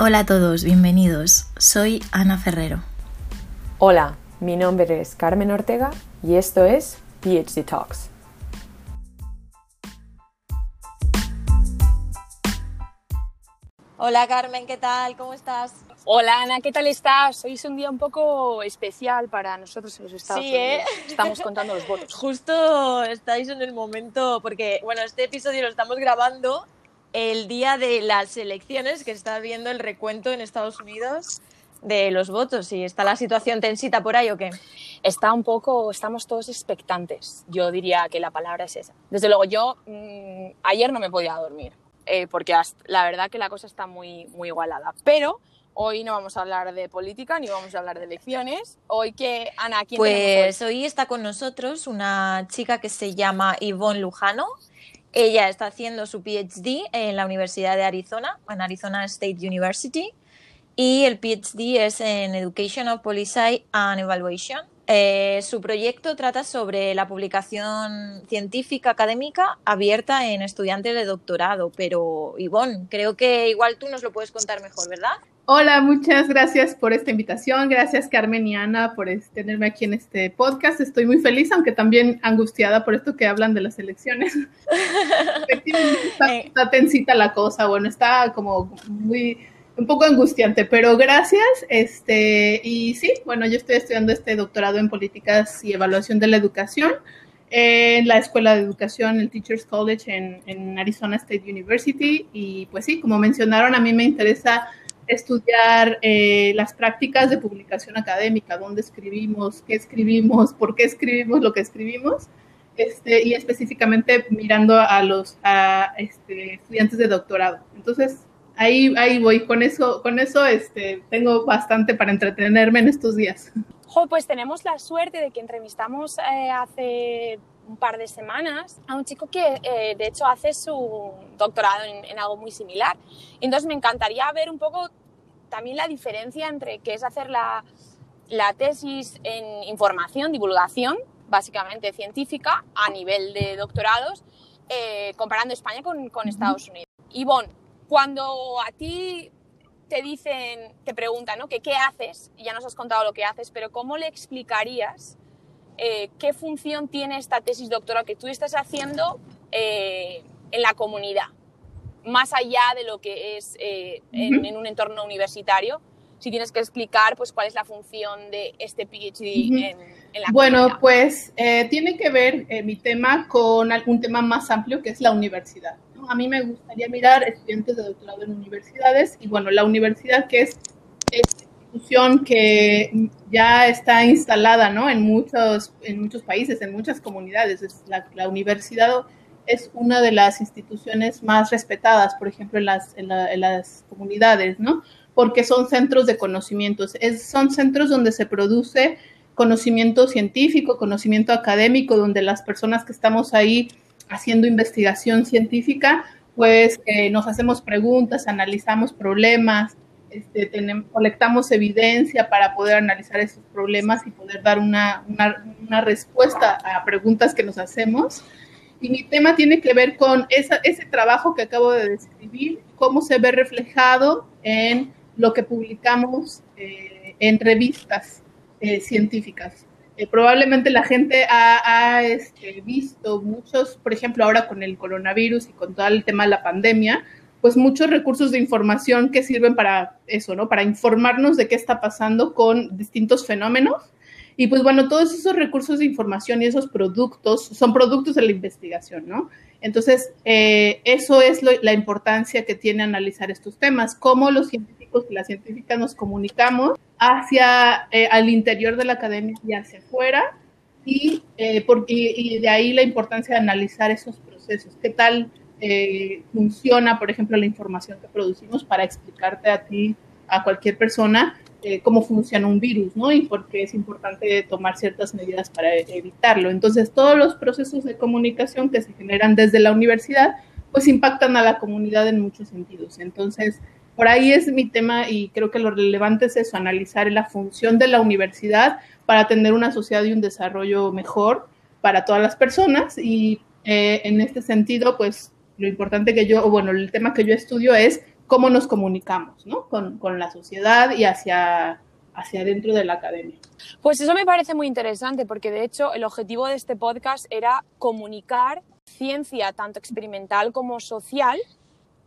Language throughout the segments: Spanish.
Hola a todos, bienvenidos. Soy Ana Ferrero. Hola, mi nombre es Carmen Ortega y esto es PhD Talks. Hola Carmen, ¿qué tal? ¿Cómo estás? Hola Ana, ¿qué tal estás? Hoy es un día un poco especial para nosotros en los Estados Sí, ¿eh? Unidos. Estamos contando los votos. Justo estáis en el momento, porque bueno, este episodio lo estamos grabando el día de las elecciones, que está viendo el recuento en Estados Unidos de los votos. ¿Y está la situación tensita por ahí o qué? Está un poco, estamos todos expectantes. Yo diría que la palabra es esa. Desde luego, yo mm, ayer no me podía dormir, eh, porque hasta- la verdad que la cosa está muy, muy igualada. Pero hoy no vamos a hablar de política ni vamos a hablar de elecciones. Hoy que, Ana, ¿quién Pues hoy está con nosotros una chica que se llama Yvonne Lujano. Ella está haciendo su PhD en la Universidad de Arizona, en Arizona State University, y el PhD es en Education of Policy and Evaluation. Eh, su proyecto trata sobre la publicación científica académica abierta en estudiantes de doctorado, pero Yvonne, creo que igual tú nos lo puedes contar mejor, ¿verdad? Hola, muchas gracias por esta invitación. Gracias Carmen y Ana por tenerme aquí en este podcast. Estoy muy feliz, aunque también angustiada por esto que hablan de las elecciones. Efectivamente está, Eh. está tensita la cosa, bueno, está como muy un poco angustiante, pero gracias. Este, y sí, bueno, yo estoy estudiando este doctorado en políticas y evaluación de la educación en la Escuela de Educación, el Teachers College en, Arizona State University. Y pues sí, como mencionaron, a mí me interesa estudiar eh, las prácticas de publicación académica, dónde escribimos, qué escribimos, por qué escribimos lo que escribimos, este, y específicamente mirando a los a, este, estudiantes de doctorado. Entonces, ahí, ahí voy, con eso, con eso este, tengo bastante para entretenerme en estos días. Jo, pues tenemos la suerte de que entrevistamos eh, hace un par de semanas a un chico que eh, de hecho hace su doctorado en, en algo muy similar. Entonces me encantaría ver un poco también la diferencia entre qué es hacer la, la tesis en información, divulgación, básicamente científica, a nivel de doctorados, eh, comparando España con, con Estados Unidos. Ivonne, cuando a ti te dicen, te preguntan, ¿no? Que qué haces, y ya nos has contado lo que haces, pero ¿cómo le explicarías eh, qué función tiene esta tesis doctoral que tú estás haciendo eh, en la comunidad? Más allá de lo que es eh, en, un entorno universitario, si tienes que explicar pues cuál es la función de este PhD en, en la Bueno, comunidad. pues eh, tiene que ver mi tema con algún tema más amplio que es la universidad. A mí me gustaría mirar estudiantes de doctorado en universidades y bueno, la universidad que es esta institución que ya está instalada ¿no? en, muchos, en muchos países, en muchas comunidades. Es la, la universidad es una de las instituciones más respetadas, por ejemplo, en las, en la- en las comunidades, ¿no? Porque son centros de conocimientos, es, son centros donde se produce conocimiento científico, conocimiento académico, donde las personas que estamos ahí haciendo investigación científica, pues eh, nos hacemos preguntas, analizamos problemas, este, colectamos evidencia para poder analizar esos problemas y poder dar una, respuesta a preguntas que nos hacemos. Y mi tema tiene que ver con ese trabajo que acabo de describir, cómo se ve reflejado en lo que publicamos eh, en revistas eh, científicas. Probablemente la gente ha, ha, este, visto muchos, por ejemplo, ahora con el coronavirus y con todo el tema de la pandemia, pues muchos recursos de información que sirven para eso, ¿no? Para informarnos de qué está pasando con distintos fenómenos. Y pues bueno, todos esos recursos de información y esos productos son productos de la investigación, ¿no? Entonces, eh, eso es lo, la importancia que tiene analizar estos temas, cómo los científicos y las científicas nos comunicamos hacia eh, al interior de la academia y hacia afuera, y, eh, por, y, y, de ahí la importancia de analizar esos procesos, qué tal eh, funciona, por ejemplo, la información que producimos para explicarte a ti, a cualquier persona, eh, cómo funciona un virus, ¿no? Y por qué es importante tomar ciertas medidas para evitarlo. Entonces, todos los procesos de comunicación que se generan desde la universidad, pues impactan a la comunidad en muchos sentidos. Entonces, por ahí es mi tema y creo que lo relevante es eso, analizar la función de la universidad para tener una sociedad y un desarrollo mejor para todas las personas. Y eh, en este sentido, pues lo importante que yo, bueno, el tema que yo estudio es cómo nos comunicamos, ¿no? Con, con la sociedad y hacia, hacia dentro de la academia. Pues eso me parece muy interesante porque de hecho el objetivo de este podcast era comunicar ciencia tanto experimental como social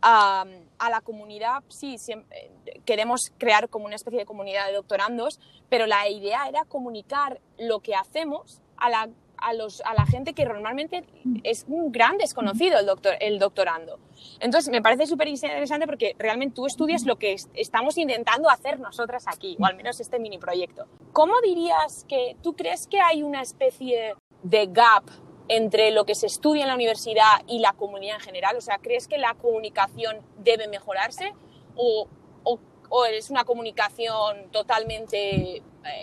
a, a la comunidad. Sí, siempre, queremos crear como una especie de comunidad de doctorandos, pero la idea era comunicar lo que hacemos a la, a los, a la gente que normalmente es un gran desconocido el, doctor, el doctorando. Entonces, me parece súper interesante porque realmente tú estudias lo que estamos intentando hacer nosotras aquí, o al menos este mini proyecto. ¿Cómo dirías que tú crees que hay una especie de gap entre lo que se estudia en la universidad y la comunidad en general? O sea, ¿crees que la comunicación debe mejorarse o, o, es una comunicación totalmente eh,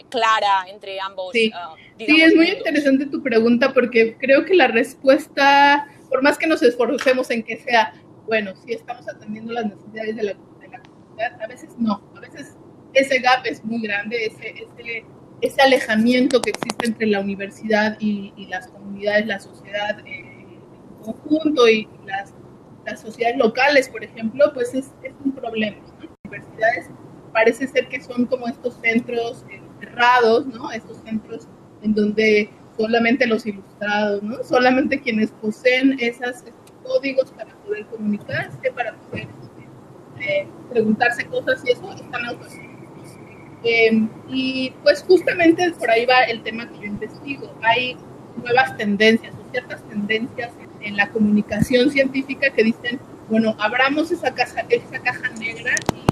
clara entre ambos? Sí. uh, Sí, es muy interesante tu pregunta porque creo que la respuesta, por más que nos esforcemos en que sea, bueno, sí estamos atendiendo las necesidades de la, de la comunidad, a veces no, a veces ese gap es muy grande, ese, ese, ese alejamiento que existe entre la universidad y, y las comunidades, la sociedad eh, en conjunto y las, las sociedades locales, por ejemplo, pues es, es un problema. Universidades parece ser que son como estos centros cerrados, ¿no? Estos centros en donde solamente los ilustrados, ¿no? Solamente quienes poseen esos códigos para poder comunicarse, para poder eh, preguntarse cosas y eso, están autorizados. Eh, y pues justamente por ahí va el tema que yo investigo. Hay nuevas tendencias o ciertas tendencias en, en la comunicación científica que dicen, bueno, abramos esa caja, esa caja negra y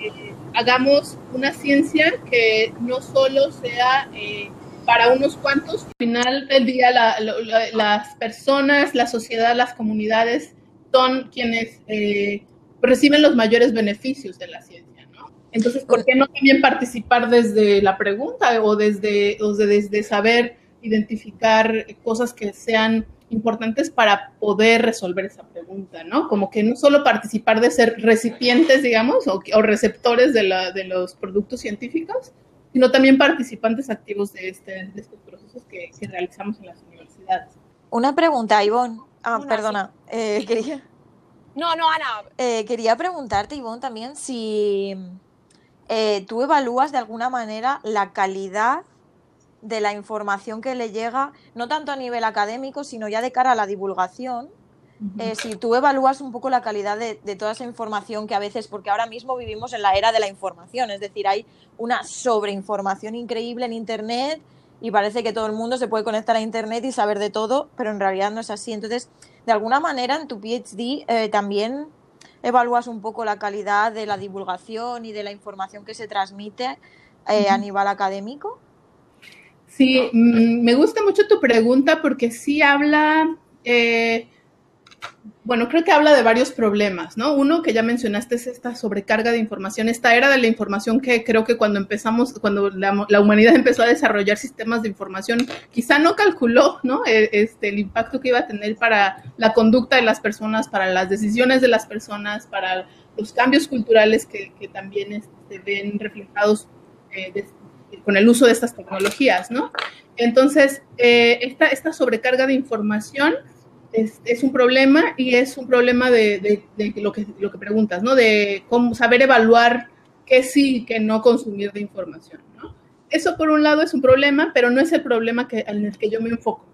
eh, hagamos una ciencia que no solo sea eh, para unos cuantos, al final del día la, la, las personas, la sociedad, las comunidades son quienes eh, reciben los mayores beneficios de la ciencia, ¿no? Entonces, ¿por qué no también participar desde la pregunta o desde, o desde saber identificar cosas que sean importantes para poder resolver esa pregunta, ¿no? Como que no solo participar de ser recipientes, digamos, o, o receptores de, la, de, los productos científicos, sino también participantes activos de, este, de estos procesos que, que, realizamos en las universidades. Una pregunta, Ivonne. Ah, Una, perdona. Sí. Eh, quería... No, no, Ana. Eh, quería preguntarte, Ivonne, también si eh, tú evalúas de alguna manera la calidad de la información que le llega, no tanto a nivel académico, sino ya de cara a la divulgación. Uh -huh. eh, si tú evalúas un poco la calidad de, de, toda esa información que a veces, porque ahora mismo vivimos en la era de la información, es decir, hay una sobreinformación increíble en Internet y parece que todo el mundo se puede conectar a Internet y saber de todo, pero en realidad no es así. Entonces, de alguna manera, en tu PhD eh, también evalúas un poco la calidad de la divulgación y de la información que se transmite eh, uh -huh. a nivel académico. Sí, mm, me gusta mucho tu pregunta porque sí habla, eh, bueno, creo que habla de varios problemas, ¿no? Uno que ya mencionaste es esta sobrecarga de información, esta era de la información que creo que cuando empezamos, cuando la, la humanidad empezó a desarrollar sistemas de información, quizá no calculó, ¿no? Este, el impacto que iba a tener para la conducta de las personas, para las decisiones de las personas, para los cambios culturales que, también este, se ven reflejados eh, de, con el uso de estas tecnologías, ¿no? Entonces, eh, esta, esta, sobrecarga de información es, es, un problema y es un problema de, de, de, lo, que, lo que preguntas, ¿no? De cómo saber evaluar qué sí y qué no consumir de información, ¿no? Eso, por un lado, es un problema, pero no es el problema que, en el que yo me enfoco.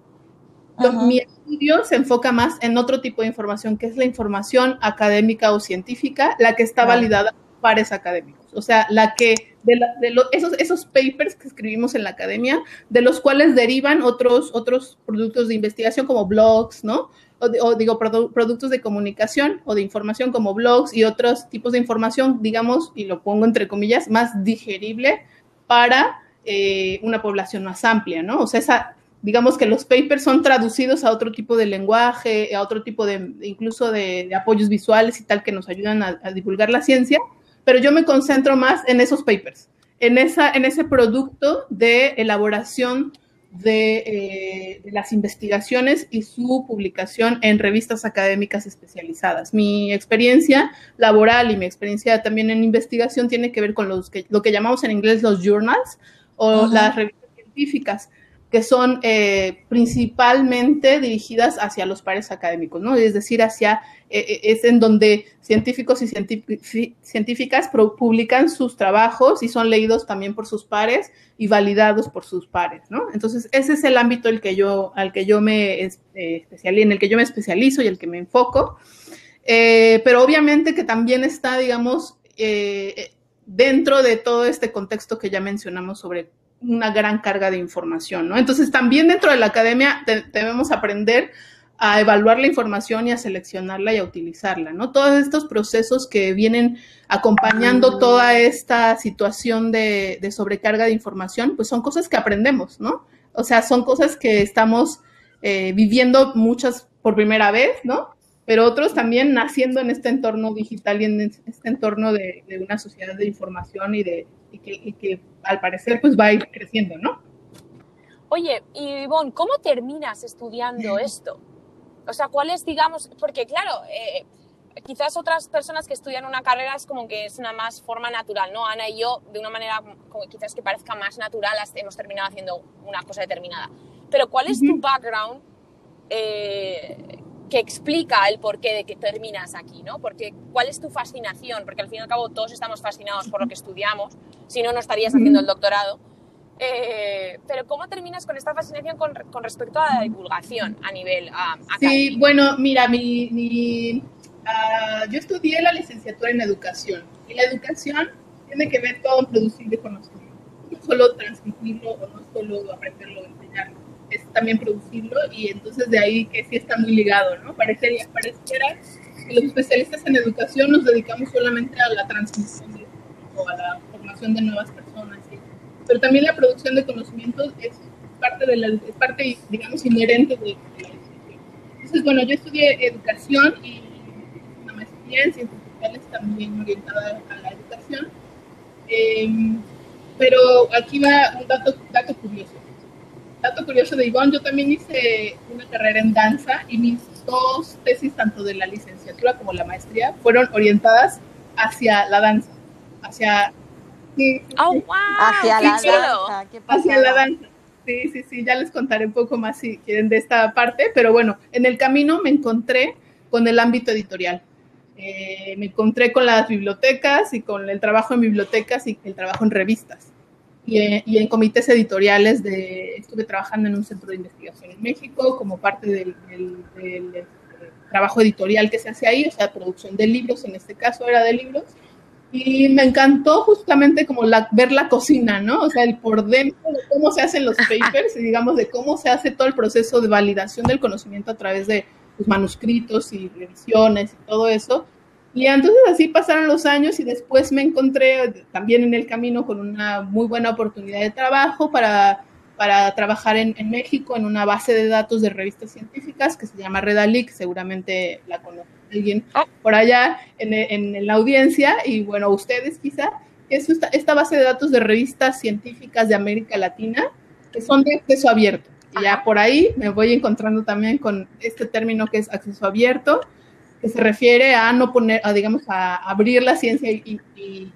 Mi estudio se enfoca más en otro tipo de información, que es la información académica o científica, la que está validada por pares académicos. O sea, la que de, la, de esos, esos papers que escribimos en la academia, de los cuales derivan otros, otros productos de investigación como blogs, ¿no? O, digo, produ productos de comunicación o de información como blogs y otros tipos de información, digamos, y lo pongo entre comillas, más digerible para eh, una población más amplia, ¿no? O sea, esa, digamos que los papers son traducidos a otro tipo de lenguaje, a otro tipo de, incluso de, apoyos visuales y tal, que nos ayudan a divulgar la ciencia pero yo me concentro más en esos papers, en, esa, en ese producto de elaboración de, eh, de, las investigaciones y su publicación en revistas académicas especializadas. Mi experiencia laboral y mi experiencia también en investigación tiene que ver con los que, lo que llamamos en inglés los journals o uh -huh. las revistas científicas, que son eh, principalmente dirigidas hacia los pares académicos, ¿no? Es decir, hacia, eh, eh, es en donde científicos y científicas publican sus trabajos y son leídos también por sus pares y validados por sus pares, ¿no? Entonces, ese es el ámbito el que yo, al que yo me en el que yo me especializo y el que me enfoco. pero obviamente que también está, digamos, dentro de todo este contexto que ya mencionamos sobre una gran carga de información, ¿no? Entonces, también dentro de la academia debemos aprender a evaluar la información y a seleccionarla y a utilizarla, ¿no? Todos estos procesos que vienen acompañando toda esta situación de, sobrecarga de información, pues son cosas que aprendemos, ¿no? O sea, son cosas que estamos eh, viviendo muchas por primera vez, ¿no? Pero otros también naciendo en este entorno digital y en este entorno de, una sociedad de información y de que al parecer pues va a ir creciendo, ¿no? Oye, y Ivonne, ¿cómo terminas estudiando esto? O sea, ¿cuál es, digamos, porque claro, eh, quizás otras personas que estudian una carrera es como que es una más forma natural, ¿no? Ana y yo, de una manera como quizás que parezca más natural, hemos terminado haciendo una cosa determinada. Pero ¿cuál es tu background eh, que explica el porqué de que terminas aquí, ¿no? Porque, ¿cuál es tu fascinación? Porque al fin y al cabo todos estamos fascinados por lo que estudiamos, si no, no estarías haciendo el doctorado. Eh, pero ¿cómo terminas con esta fascinación con, con respecto a la divulgación a nivel uh, Sí, bueno, mira, mi, mi uh, yo estudié la licenciatura en educación y la educación tiene que ver todo en producir de conocimiento, no solo transmitirlo o no solo aprenderlo o enseñarlo es también producirlo y entonces de ahí que sí está muy ligado, ¿no? Parecería, pareciera que los especialistas en educación nos dedicamos solamente a la transmisión o a la formación de nuevas personas, pero también la producción de conocimientos es parte, de la, es parte digamos, inherente de, la educación. Entonces, bueno, yo estudié educación y una maestría en ciencias sociales también orientada a la educación. Em, pero aquí va un dato, dato curioso dato curioso de Ivonne, yo también hice una carrera en danza y mis dos tesis, tanto de la licenciatura como la maestría, fueron orientadas hacia la danza, hacia... oh, wow. Hacia la danza. hacia la danza. Sí, sí, sí, ya les contaré un poco más si quieren de esta parte, pero bueno, en el camino me encontré con el ámbito editorial. Eh, me encontré con las bibliotecas y con el trabajo en bibliotecas y el trabajo en revistas y, en comités editoriales de, estuve trabajando en un centro de investigación en México como parte del, eh, trabajo editorial que se hace ahí, o sea, producción de libros, en este caso era de libros, y me encantó justamente como la, ver la cocina, ¿no? O sea, el por dentro de cómo se hacen los papers y digamos de cómo se hace todo el proceso de validación del conocimiento a través de los manuscritos y revisiones y todo eso, y entonces así pasaron los años y después me encontré también en el camino con una muy buena oportunidad de trabajo para, para trabajar en, en México en una base de datos de revistas científicas que se llama Redalic, seguramente la conoce alguien oh. por allá en, en, la audiencia y bueno, ustedes quizá, es esta, esta, base de datos de revistas científicas de América Latina que son de acceso abierto. Y ya por ahí me voy encontrando también con este término que es acceso abierto que se refiere a no poner, a, digamos, a abrir la ciencia y,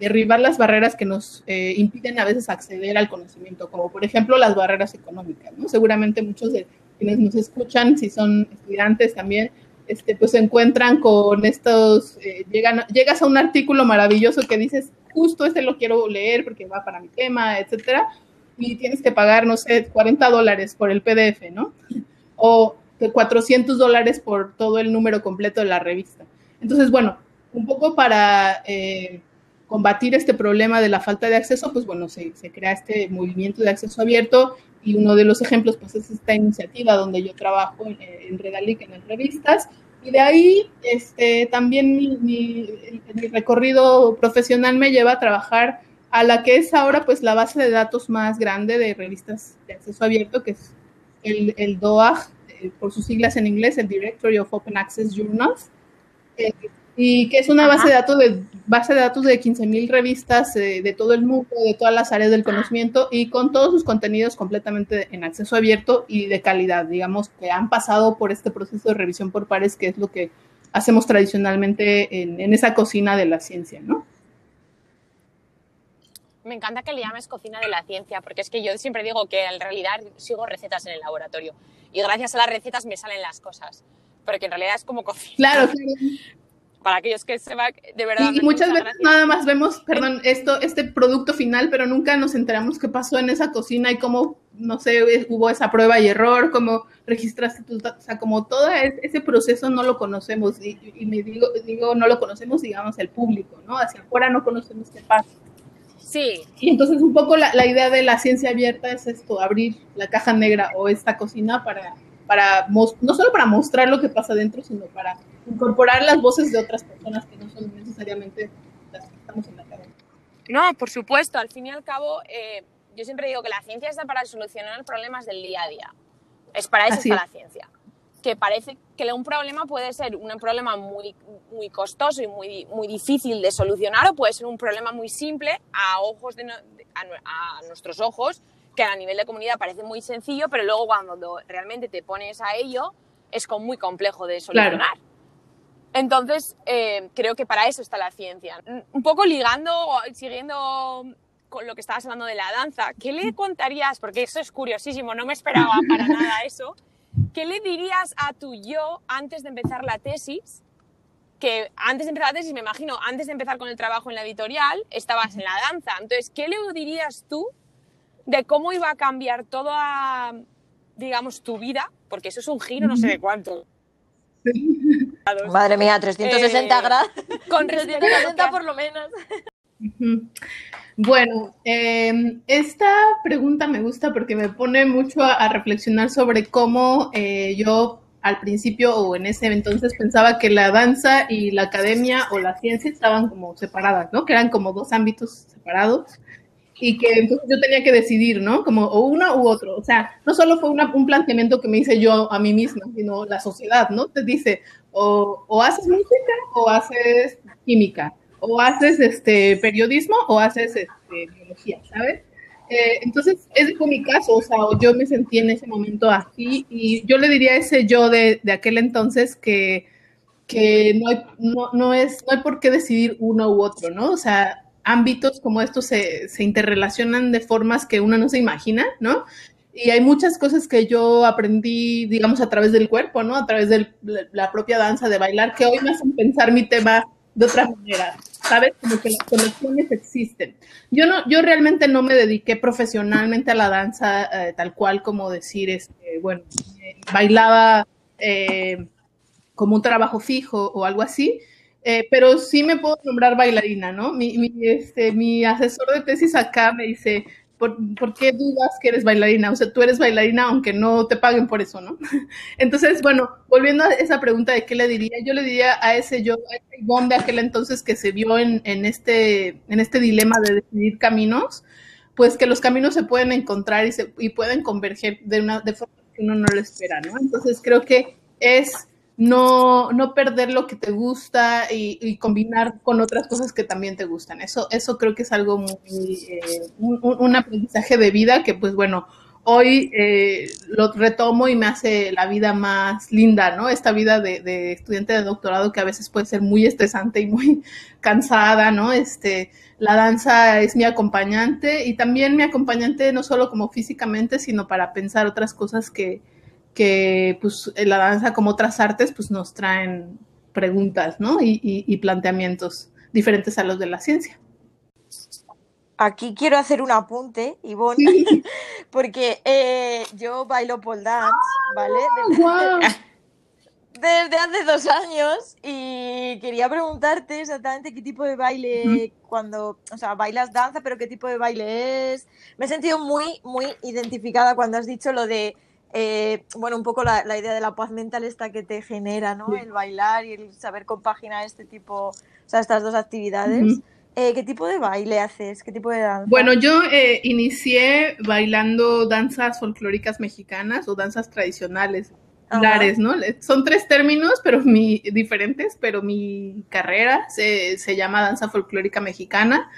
derribar las barreras que nos eh, impiden a veces acceder al conocimiento, como por ejemplo las barreras económicas, ¿no? Seguramente muchos de quienes nos escuchan, si son estudiantes también, este, pues se encuentran con estos, eh, llegan, llegas a un artículo maravilloso que dices, justo este lo quiero leer porque va para mi tema, etcétera, y tienes que pagar, no sé, 40 dólares por el PDF, ¿no? O de 400 dólares por todo el número completo de la revista. Entonces, bueno, un poco para eh, combatir este problema de la falta de acceso, pues bueno, se, crea este movimiento de acceso abierto y uno de los ejemplos pues es esta iniciativa donde yo trabajo en, en Redalic, en las revistas, y de ahí este, también mi, mi, recorrido profesional me lleva a trabajar a la que es ahora pues la base de datos más grande de revistas de acceso abierto, que es el, el DOAG, eh, por sus siglas en inglés, el Directory of Open Access Journals, eh, y que es una base de datos de base de datos de 15.000 revistas eh, de todo el mundo, de todas las áreas del conocimiento y con todos sus contenidos completamente en acceso abierto y de calidad, digamos, que han pasado por este proceso de revisión por pares, que es lo que hacemos tradicionalmente en, esa cocina de la ciencia, ¿no? Me encanta que le llames cocina de la ciencia, porque es que yo siempre digo que en realidad sigo recetas en el laboratorio y gracias a las recetas me salen las cosas, pero que en realidad es como cocina. Claro, claro. Para aquellos que se va, de verdad. Y muchas veces nada más vemos, perdón, esto, este producto final, pero nunca nos enteramos qué pasó en esa cocina y cómo, no sé, hubo esa prueba y error, cómo registraste tus datos, o sea, como todo ese proceso no lo conocemos y, y me digo, digo, no lo conocemos, digamos, el público, ¿no? Hacia afuera no conocemos qué pasa. Sí. Y entonces un poco la, la, idea de la ciencia abierta es esto, abrir la caja negra o esta cocina para, para no solo para mostrar lo que pasa dentro, sino para incorporar las voces de otras personas que no son necesariamente las que estamos en la cadena. No, por supuesto, al fin y al cabo, eh, yo siempre digo que la ciencia está para solucionar problemas del día a día. Es para eso Así está es. la ciencia. Que parece que un problema puede ser un problema muy, muy costoso y muy, muy difícil de solucionar o puede ser un problema muy simple a, ojos de, no- a, a nuestros ojos, que a nivel de comunidad parece muy sencillo, pero luego cuando realmente te pones a ello es como muy complejo de solucionar. Entonces, eh, creo que para eso está la ciencia. Un poco ligando, siguiendo con lo que estabas hablando de la danza, ¿qué le contarías? Porque eso es curiosísimo, no me esperaba para nada eso. ¿Qué le dirías a tu yo antes de empezar la tesis? Que antes de empezar la tesis, me imagino, antes de empezar con el trabajo en la editorial, estabas en la danza. Entonces, ¿qué le dirías tú de cómo iba a cambiar toda, digamos, tu vida? Porque eso es un giro, no sé de cuánto. Madre mía, 360 Eh, grados. Con respecto a lo que 360 has- por lo menos. Bueno, eh, esta pregunta me gusta porque me pone mucho a, reflexionar sobre cómo eh, yo al principio o en ese entonces pensaba que la danza y la academia o la ciencia estaban como separadas, ¿no? Que eran como dos ámbitos separados y que entonces yo tenía que decidir, ¿no? Como o uno u otro. O sea, no solo fue un planteamiento que me hice yo a mí misma, sino la sociedad, ¿no? Te dice, o, o haces música o haces química, o haces este periodismo o haces este, biología, ¿sabes? Eh, entonces, ese fue mi caso, o sea, yo me sentí en ese momento así y yo le diría a ese yo de, de aquel entonces que, que no, hay, no, no, es, no hay por qué decidir uno u otro, ¿no? O sea, ámbitos como estos se, se interrelacionan de formas que uno no se imagina, ¿no? Y hay muchas cosas que yo aprendí, digamos, a través del cuerpo, ¿no? A través de la propia danza, de bailar, que hoy me hacen pensar mi tema de otra manera, ¿sabes? Como que las conexiones existen. Yo no, yo realmente no me dediqué profesionalmente a la danza eh, tal cual como decir, este, bueno, eh, bailaba eh, como un trabajo fijo o algo así, pero sí me puedo nombrar bailarina, ¿no? Mi, este, mi asesor de tesis acá me dice, ¿por, ¿por, qué dudas que eres bailarina? O sea, tú eres bailarina aunque no te paguen por eso, ¿no? Entonces, bueno, volviendo a esa pregunta de qué le diría, yo le diría a ese yo, a ese Ivonne de aquel entonces que se vio en, en, este, en este dilema de decidir caminos, pues que los caminos se pueden encontrar y, se, y pueden converger de una de forma que uno no lo espera, ¿no? Entonces creo que es no, no perder lo que te gusta y, combinar con otras cosas que también te gustan. Eso, eso creo que es algo muy, eh, un, un, aprendizaje de vida que pues bueno, hoy eh, lo retomo y me hace la vida más linda, ¿no? Esta vida de, de, estudiante de doctorado que a veces puede ser muy estresante y muy cansada, ¿no? Este, la danza es mi acompañante y también mi acompañante no solo como físicamente, sino para pensar otras cosas que, que pues la danza como otras artes pues nos traen preguntas, ¿no? Y, y, y, planteamientos diferentes a los de la ciencia. Aquí quiero hacer un apunte, Ivonne, sí. porque eh, yo bailo pole dance, ¿vale? Desde, wow. desde, hace dos años y quería preguntarte exactamente qué tipo de baile, cuando, o sea, bailas danza, pero qué tipo de baile es. Me he sentido muy, muy identificada cuando has dicho lo de eh, bueno, un poco la, la, idea de la paz mental esta que te genera, ¿no? Sí. El bailar y el saber compaginar este tipo, o sea, estas dos actividades. Uh -huh. eh, ¿Qué tipo de baile haces? ¿Qué tipo de danza? Bueno, yo eh, inicié bailando danzas folclóricas mexicanas o danzas tradicionales. Lares, ¿no? Son tres términos, pero mi, diferentes, pero mi carrera se, se llama danza folclórica mexicana.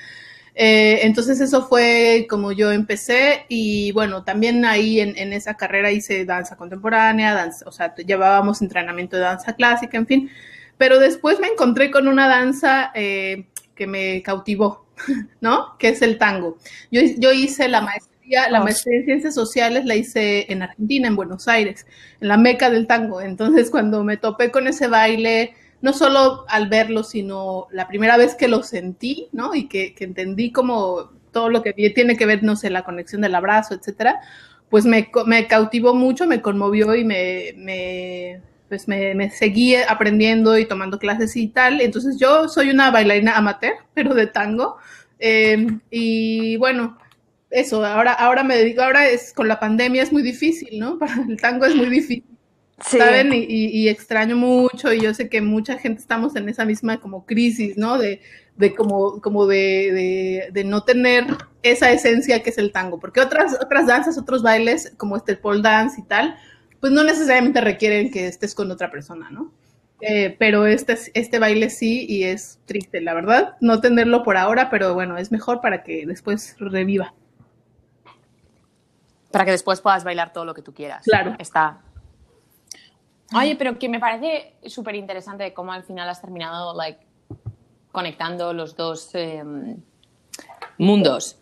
Eh, entonces eso fue como yo empecé y bueno, también ahí en, en, esa carrera hice danza contemporánea, danza, o sea, llevábamos entrenamiento de danza clásica, en fin, pero después me encontré con una danza eh, que me cautivó ¿no? Que es el tango. Yo, yo hice la maestría, la maestría en ciencias sociales la hice en Argentina, en Buenos Aires, en la meca del tango. Entonces, cuando me topé con ese baile, no solo al verlo, sino la primera vez que lo sentí, ¿no? Y que, que entendí como todo lo que tiene que ver, no sé, la conexión del abrazo, etcétera, pues me, me cautivó mucho, me conmovió y me, me, pues me, seguí aprendiendo y tomando clases y tal. Entonces yo soy una bailarina amateur, pero de tango. Eh, y bueno, eso, ahora, ahora me dedico, ahora es con la pandemia es muy difícil, ¿no? Para el tango es muy difícil. Sí. ¿saben? Y, y- y extraño mucho y yo sé que mucha gente estamos en esa misma como crisis, ¿no? De, de como, como de, de, de no tener esa esencia que es el tango, porque otras, otras danzas, otros bailes, como este pole dance y tal, pues no necesariamente requieren que estés con otra persona, ¿no? Eh, pero este, este baile sí y es triste, la verdad, no tenerlo por ahora, pero bueno, es mejor para que después reviva. Para que después puedas bailar todo lo que tú quieras. Claro. Está. Oye, pero que me parece súper interesante cómo al final has terminado like, conectando los dos eh, mundos.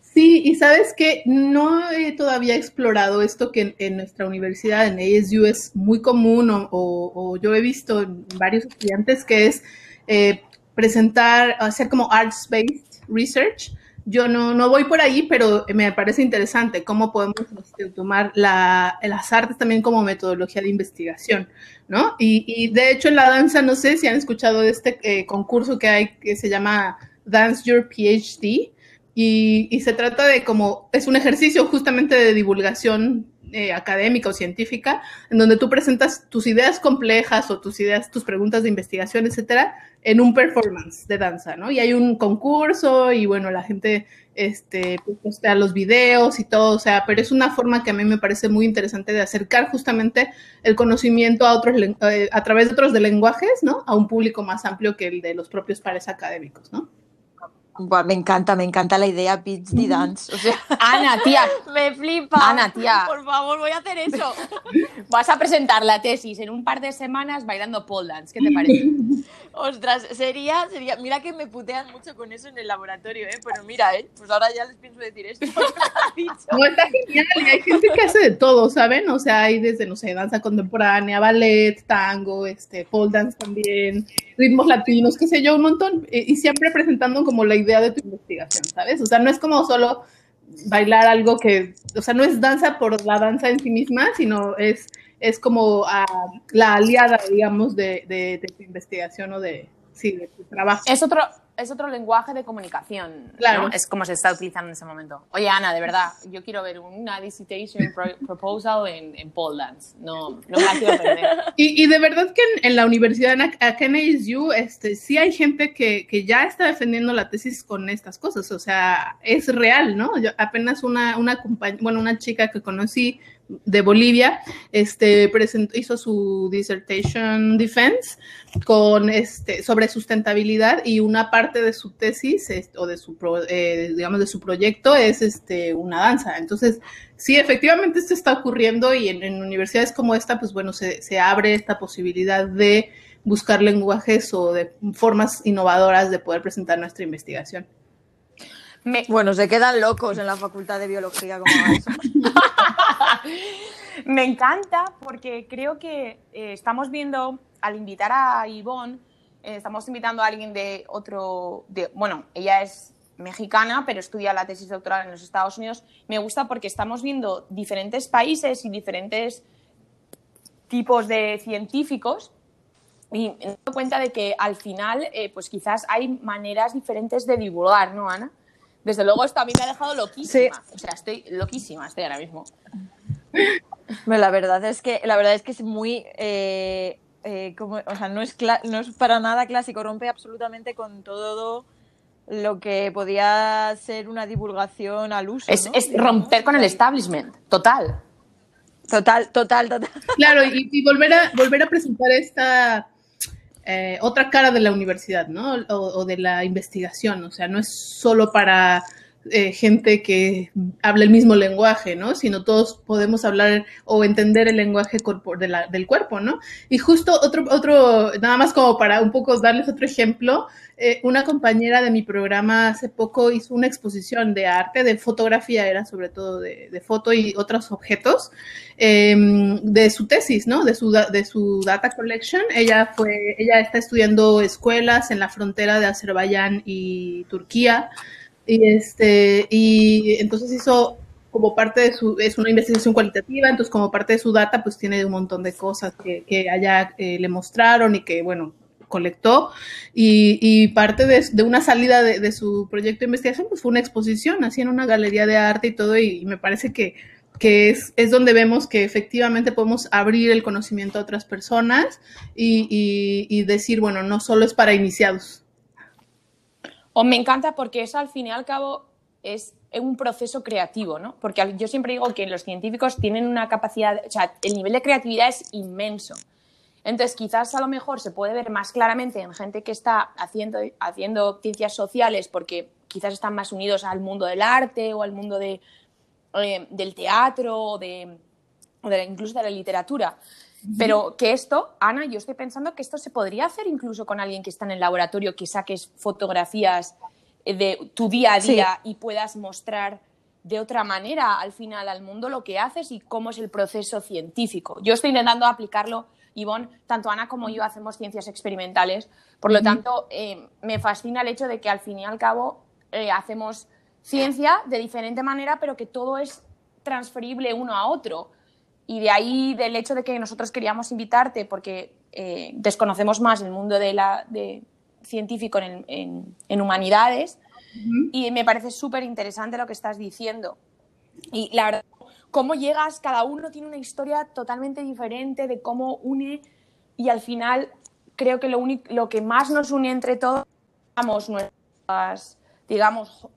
Sí, y sabes que no he todavía explorado esto que en, nuestra universidad, en ASU, es muy común o, o- o yo he visto en varios estudiantes que es eh, presentar, hacer como arts-based research. Yo no, no voy por ahí, pero me parece interesante cómo podemos este, tomar la, las artes también como metodología de investigación, ¿no? Y, y de hecho en la danza, no sé si han escuchado de este eh, concurso que hay que se llama Dance Your PhD, y, y se trata de como, es un ejercicio justamente de divulgación eh, académica o científica, en donde tú presentas tus ideas complejas o tus ideas, tus preguntas de investigación, etcétera, en un performance de danza, ¿no? Y hay un concurso y bueno, la gente este, pues, postea los videos y todo, o sea, pero es una forma que a mí me parece muy interesante de acercar justamente el conocimiento a otros, eh, a través de otros de lenguajes, ¿no? A un público más amplio que el de los propios pares académicos, ¿no? Buah, me encanta, me encanta la idea PhD Dance. O sea, Ana, tía, me flipa. Ana, tía. Por favor, voy a hacer eso. vas a presentar la tesis en un par de semanas bailando pole dance. ¿Qué te parece? Ostras, sería, sería. Mira que me putean mucho con eso en el laboratorio, ¿eh? Pero mira, ¿eh? Pues ahora ya les pienso decir esto. No, está genial. Hay gente que hace de todo, ¿saben? O sea, hay desde, no sé, danza contemporánea, ballet, tango, este, pole dance también, ritmos latinos, qué sé yo, un montón. Eh, Y siempre presentando como la idea de tu investigación, ¿sabes? O sea, no es como solo bailar algo que, o sea, no es danza por la danza en sí misma, sino es, es como ah, la aliada, digamos, de, de, de tu investigación o de, sí, de tu trabajo. Es otro, es otro lenguaje de comunicación. ¿no? Claro. Es como se está utilizando en ese momento. Oye, Ana, de verdad, yo quiero ver una dissertation pro- proposal en, en pole dance. No, no me la quiero perder. Y, y de verdad que en, en la universidad, en, ac- acá en ASU, este, sí hay gente que, que ya está defendiendo la tesis con estas cosas, o sea, es real, ¿no? Yo apenas una, una bueno, una chica que conocí de Bolivia, este, presentó, hizo su dissertation defense con, este, sobre sustentabilidad y una parte de su tesis, o de su, pro- eh, digamos, de su proyecto es, este, una danza. Entonces, Sí, efectivamente esto está ocurriendo y en, en universidades como esta, pues bueno, se, se abre esta posibilidad de buscar lenguajes o de formas innovadoras de poder presentar nuestra investigación. Me, Bueno, se quedan locos en la facultad de biología como eso. me encanta porque creo que eh, estamos viendo, al invitar a Ivonne, eh, estamos invitando a alguien de otro, de, bueno, ella es mexicana, pero estudia la tesis doctoral en los Estados Unidos. Me gusta porque estamos viendo diferentes países y diferentes tipos de científicos y me doy cuenta de que al final, eh, pues quizás hay maneras diferentes de divulgar, ¿no, Ana? Desde luego esto a mí me ha dejado loquísima. O sea, estoy loquísima, estoy ahora mismo. Bueno, La verdad es que, la verdad es, que es muy. eh, eh, como, o sea, no es, cla- no es para nada clásico, rompe absolutamente con todo lo que podía ser una divulgación al uso. Es, ¿no? es romper con el establishment, total. Total, total, total. Claro, y, y volver, a, volver a presentar esta eh, otra cara de la universidad, ¿no? O, o de la investigación, o sea, no es solo para eh, gente que habla el mismo lenguaje, ¿no? Sino todos podemos hablar o entender el lenguaje de la, del cuerpo, ¿no? Y justo otro, otro, nada más como para un poco darles otro ejemplo, eh, una compañera de mi programa hace poco hizo una exposición de arte, de fotografía, era sobre todo de, de foto y otros objetos, eh, de su tesis, ¿no? De su, de su data collection. Ella fue, ella está estudiando escuelas en la frontera de Azerbaiyán y Turquía. Y, este, y entonces hizo como parte de su, es una investigación cualitativa, entonces como parte de su data, pues tiene un montón de cosas que, que allá eh, le mostraron y que, bueno, colectó. Y, y parte de, de, una salida de, su proyecto de investigación, pues fue una exposición, así en una galería de arte y todo, y, y me parece que, que es, es, donde vemos que efectivamente podemos abrir el conocimiento a otras personas y, y decir, bueno, no solo es para iniciados. O me encanta porque eso al fin y al cabo es un proceso creativo, ¿no? Porque yo siempre digo que los científicos tienen una capacidad, o sea, el nivel de creatividad es inmenso. Entonces, quizás a lo mejor se puede ver más claramente en gente que está haciendo, haciendo ciencias sociales porque quizás están más unidos al mundo del arte o al mundo de, eh, del teatro o o de, incluso de la literatura. Pero que esto, Ana, yo estoy pensando que esto se podría hacer incluso con alguien que está en el laboratorio, que saques fotografías de tu día a día sí. y puedas mostrar de otra manera al final al mundo lo que haces y cómo es el proceso científico. Yo estoy intentando aplicarlo, Ivonne, tanto Ana como yo hacemos ciencias experimentales, por lo uh -huh. tanto, eh, me fascina el hecho de que al fin y al cabo eh, hacemos ciencia de diferente manera, pero que todo es transferible uno a otro. Y de ahí del hecho de que nosotros queríamos invitarte porque eh, desconocemos más el mundo de la, de científico en, en, en humanidades uh -huh. y me parece súper interesante lo que estás diciendo. Y la verdad, cómo llegas, cada uno tiene una historia totalmente diferente de cómo une y al final creo que lo, único, lo que más nos une entre todos es nuestras, digamos,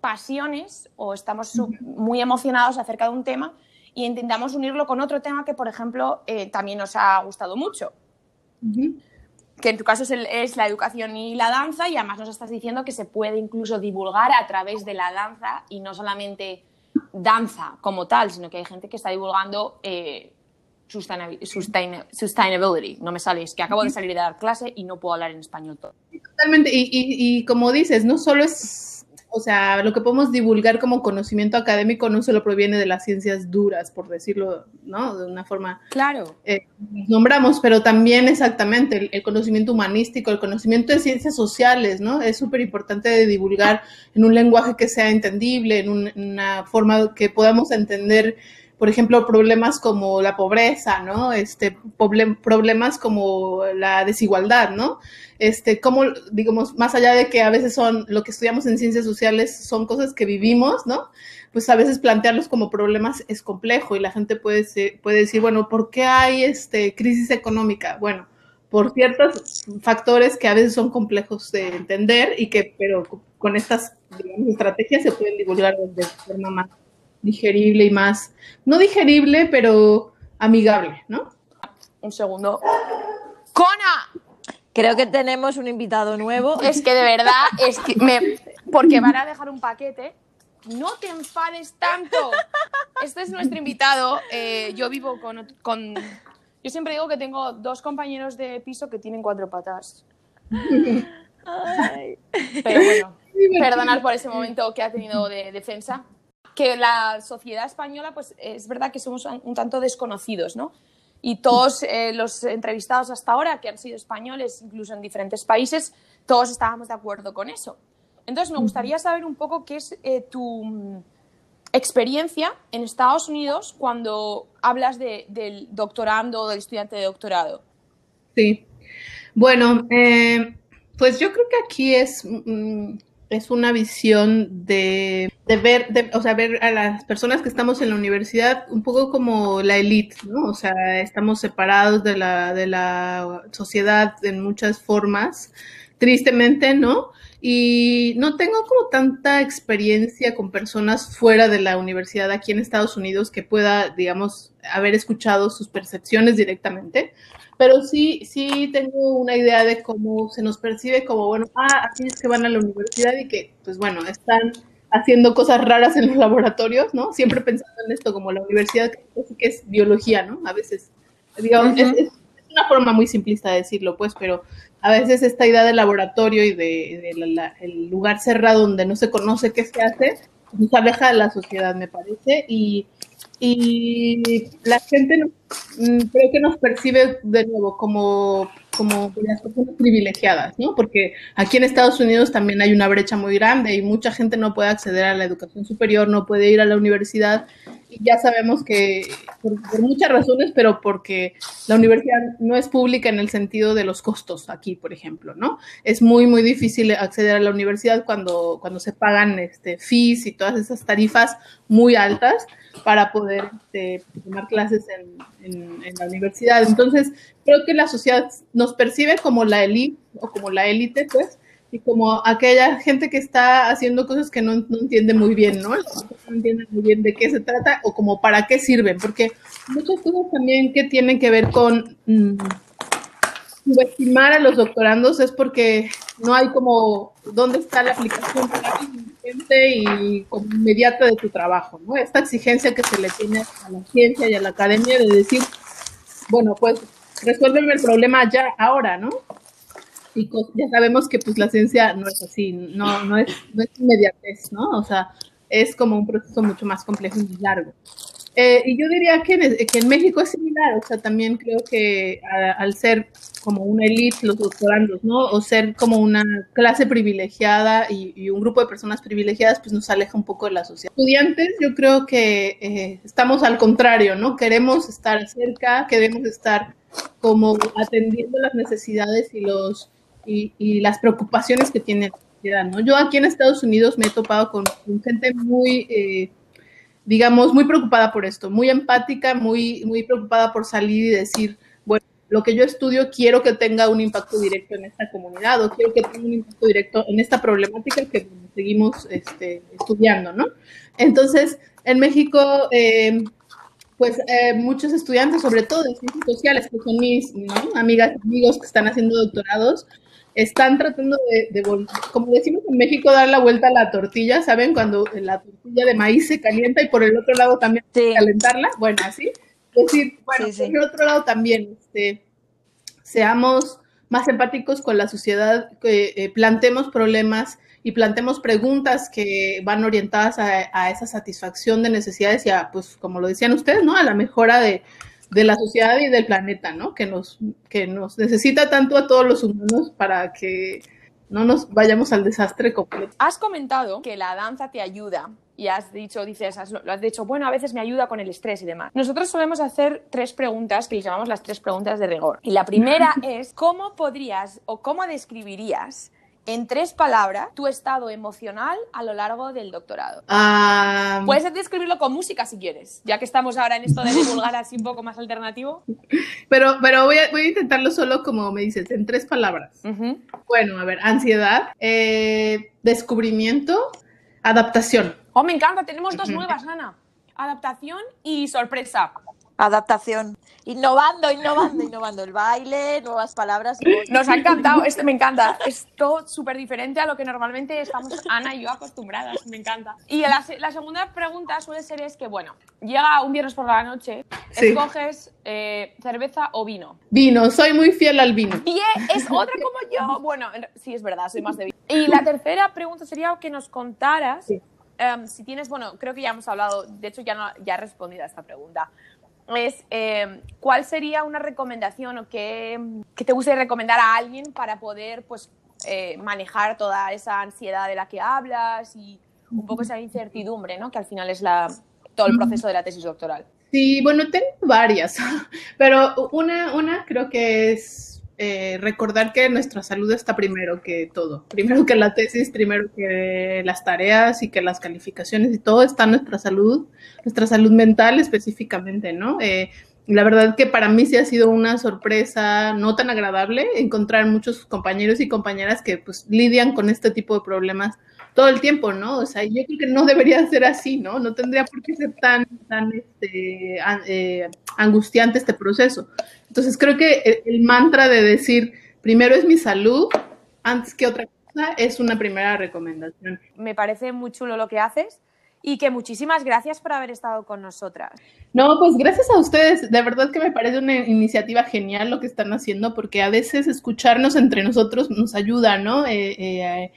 pasiones o estamos muy emocionados acerca de un tema y intentamos unirlo con otro tema que, por ejemplo, eh, también nos ha gustado mucho. Uh -huh. Que en tu caso es, el, es, la educación y la danza, y además nos estás diciendo que se puede incluso divulgar a través de la danza y no solamente danza como tal, sino que hay gente que está divulgando eh, sustain, sustainability. No me sale, es que acabo de salir de dar clase y no puedo hablar en español todo. Totalmente, y, y, y como dices, no solo es o sea, lo que podemos divulgar como conocimiento académico no solo proviene de las ciencias duras, por decirlo, ¿no? De una forma. Claro. Eh, nombramos, pero también exactamente el, el, conocimiento humanístico, el conocimiento de ciencias sociales, ¿no? Es súper importante de divulgar en un lenguaje que sea entendible, en, un, en una forma que podamos entender por ejemplo, problemas como la pobreza, ¿no? Este, problemas como la desigualdad, ¿no? Este, como, digamos, más allá de que a veces son, lo que estudiamos en ciencias sociales son cosas que vivimos, ¿no? Pues a veces plantearlos como problemas es complejo y la gente puede, ser, puede decir, bueno, ¿por qué hay este, crisis económica? Bueno, por ciertos factores que a veces son complejos de entender y que, pero con estas, digamos, estrategias se pueden divulgar de forma más digerible y más, no digerible, pero amigable, ¿no? Un segundo. ¡Cona! Creo que tenemos un invitado nuevo. Es que de verdad, es que me, porque van a dejar un paquete. No te enfades tanto. Este es nuestro invitado. Eh, yo vivo con, con. Yo siempre digo que tengo dos compañeros de piso que tienen cuatro patas. Ay. Pero bueno, perdonad por ese momento que ha tenido de defensa que la sociedad española, pues es verdad que somos un tanto desconocidos, ¿no? Y todos eh, los entrevistados hasta ahora, que han sido españoles, incluso en diferentes países, todos estábamos de acuerdo con eso. Entonces, me gustaría saber un poco qué es eh, tu mm, experiencia en Estados Unidos cuando hablas de, del doctorando o del estudiante de doctorado. Sí. Bueno, eh, pues yo creo que aquí es... Es una visión de, de ver, de, o sea, ver a las personas que estamos en la universidad un poco como la élite, ¿no? O sea, estamos separados de la, de la sociedad en muchas formas, tristemente, ¿no? Y no tengo como tanta experiencia con personas fuera de la universidad aquí en Estados Unidos que pueda, digamos, haber escuchado sus percepciones directamente pero sí, sí tengo una idea de cómo se nos percibe como, bueno, ah, así es que van a la universidad y que, pues bueno, están haciendo cosas raras en los laboratorios, ¿no? Siempre pensando en esto como la universidad, que es biología, ¿no? A veces, digamos, es, es, una forma muy simplista de decirlo, pues, pero a veces esta idea del laboratorio y de, de la, el lugar cerrado donde no se conoce qué se hace, nos aleja de la sociedad, me parece, y, y la gente no, mm, creo que nos percibe de nuevo como como las personas privilegiadas, ¿no? Porque aquí en Estados Unidos también hay una brecha muy grande y mucha gente no puede acceder a la educación superior, no puede ir a la universidad y ya sabemos que por, por, muchas razones, pero porque la universidad no es pública en el sentido de los costos aquí, por ejemplo, ¿no? Es muy, muy difícil acceder a la universidad cuando, cuando se pagan este, fees y todas esas tarifas muy altas para poder este, tomar clases en, la universidad. Entonces, creo que la sociedad nos percibe como la élite o como la élite, pues, y como aquella gente que está haciendo cosas que no, entiende muy bien, ¿no? No entiende muy bien de qué se trata o como para qué sirven, porque muchas cosas también que tienen que ver con mmm, subestimar a los doctorandos es porque no hay como dónde está la aplicación y como inmediata de tu trabajo, ¿no? Esta exigencia que se le tiene a la ciencia y a la academia de decir, bueno, pues resuélveme el problema ya, ahora, ¿no? Y ya sabemos que pues la ciencia no es así, no, no, es, no es inmediatez, ¿no? O sea, es como un proceso mucho más complejo y largo. Eh, y yo diría que en, que en, México es similar, o sea, también creo que al ser como una elite los doctorandos, ¿no? O ser como una clase privilegiada y, y, un grupo de personas privilegiadas, pues nos aleja un poco de la sociedad. Estudiantes, yo creo que eh, estamos al contrario, ¿no? Queremos estar cerca, queremos estar como atendiendo las necesidades y los y, y las preocupaciones que tiene la sociedad, ¿no? Yo aquí en Estados Unidos me he topado con, con gente muy eh, digamos, muy preocupada por esto, muy empática, muy, muy preocupada por salir y decir, bueno, lo que yo estudio quiero que tenga un impacto directo en esta comunidad o quiero que tenga un impacto directo en esta problemática que seguimos este, estudiando, ¿no? Entonces, en México, eh, pues eh, muchos estudiantes, sobre todo de ciencias sociales, que son mis ¿no? amigas amigos que están haciendo doctorados, están tratando de, de, como decimos en México, dar la vuelta a la tortilla, ¿saben? Cuando la tortilla de maíz se calienta y por el otro lado también sí. calentarla, bueno, así. Es decir, bueno, sí, sí. por el otro lado también, este, seamos más empáticos con la sociedad, que eh, plantemos problemas y plantemos preguntas que van orientadas a, a, esa satisfacción de necesidades y a, pues, como lo decían ustedes, ¿no? A la mejora de, de la sociedad y del planeta, ¿no? Que nos, que nos necesita tanto a todos los humanos para que no nos vayamos al desastre completo. Has comentado que la danza te ayuda y has dicho, dices, has, lo has dicho, bueno, a veces me ayuda con el estrés y demás. Nosotros solemos hacer tres preguntas que les llamamos las tres preguntas de rigor. Y la primera es, ¿cómo podrías o cómo describirías en tres palabras tu estado emocional a lo largo del doctorado. Um... Puedes describirlo con música si quieres, ya que estamos ahora en esto de divulgar así un poco más alternativo. Pero, pero voy, a, voy a intentarlo solo como me dices, en tres palabras. Uh -huh. Bueno, a ver, ansiedad, eh, descubrimiento, adaptación. Oh, me encanta, tenemos dos nuevas, Ana. Adaptación y sorpresa. Adaptación. Innovando, innovando, innovando. El baile, nuevas palabras. Nos ha encantado, esto me encanta. Es todo súper diferente a lo que normalmente estamos Ana y yo acostumbradas. Me encanta. Y la, la, segunda pregunta suele ser es que, bueno, llega un viernes por la noche, sí. escoges eh, cerveza o vino. Vino, soy muy fiel al vino. Y es otra como yo. Bueno, sí, es verdad, soy más de vino. Y la tercera pregunta sería que nos contaras... Sí. Um, si tienes, bueno, creo que ya hemos hablado, de hecho ya, no, ya he respondido a esta pregunta, es eh, cuál sería una recomendación o qué, qué, te gustaría recomendar a alguien para poder pues, eh, manejar toda esa ansiedad de la que hablas y un poco esa incertidumbre, ¿no? que al final es la, todo el proceso de la tesis doctoral. Sí, bueno, tengo varias, pero una, una creo que es eh, recordar que nuestra salud está primero que todo, primero que la tesis, primero que las tareas y que las calificaciones y todo está nuestra salud, nuestra salud mental específicamente, ¿no? Eh, la verdad que para mí sí ha sido una sorpresa no tan agradable encontrar muchos compañeros y compañeras que pues lidian con este tipo de problemas todo el tiempo, ¿no? O sea, yo creo que no debería ser así, ¿no? No tendría por qué ser tan, tan este, eh, angustiante este proceso. Entonces creo que el, el, mantra de decir, primero es mi salud antes que otra cosa, es una primera recomendación. Me parece muy chulo lo que haces y que muchísimas gracias por haber estado con nosotras. No, pues gracias a ustedes. De verdad que me parece una iniciativa genial lo que están haciendo porque a veces escucharnos entre nosotros nos ayuda, ¿no? Eh, eh,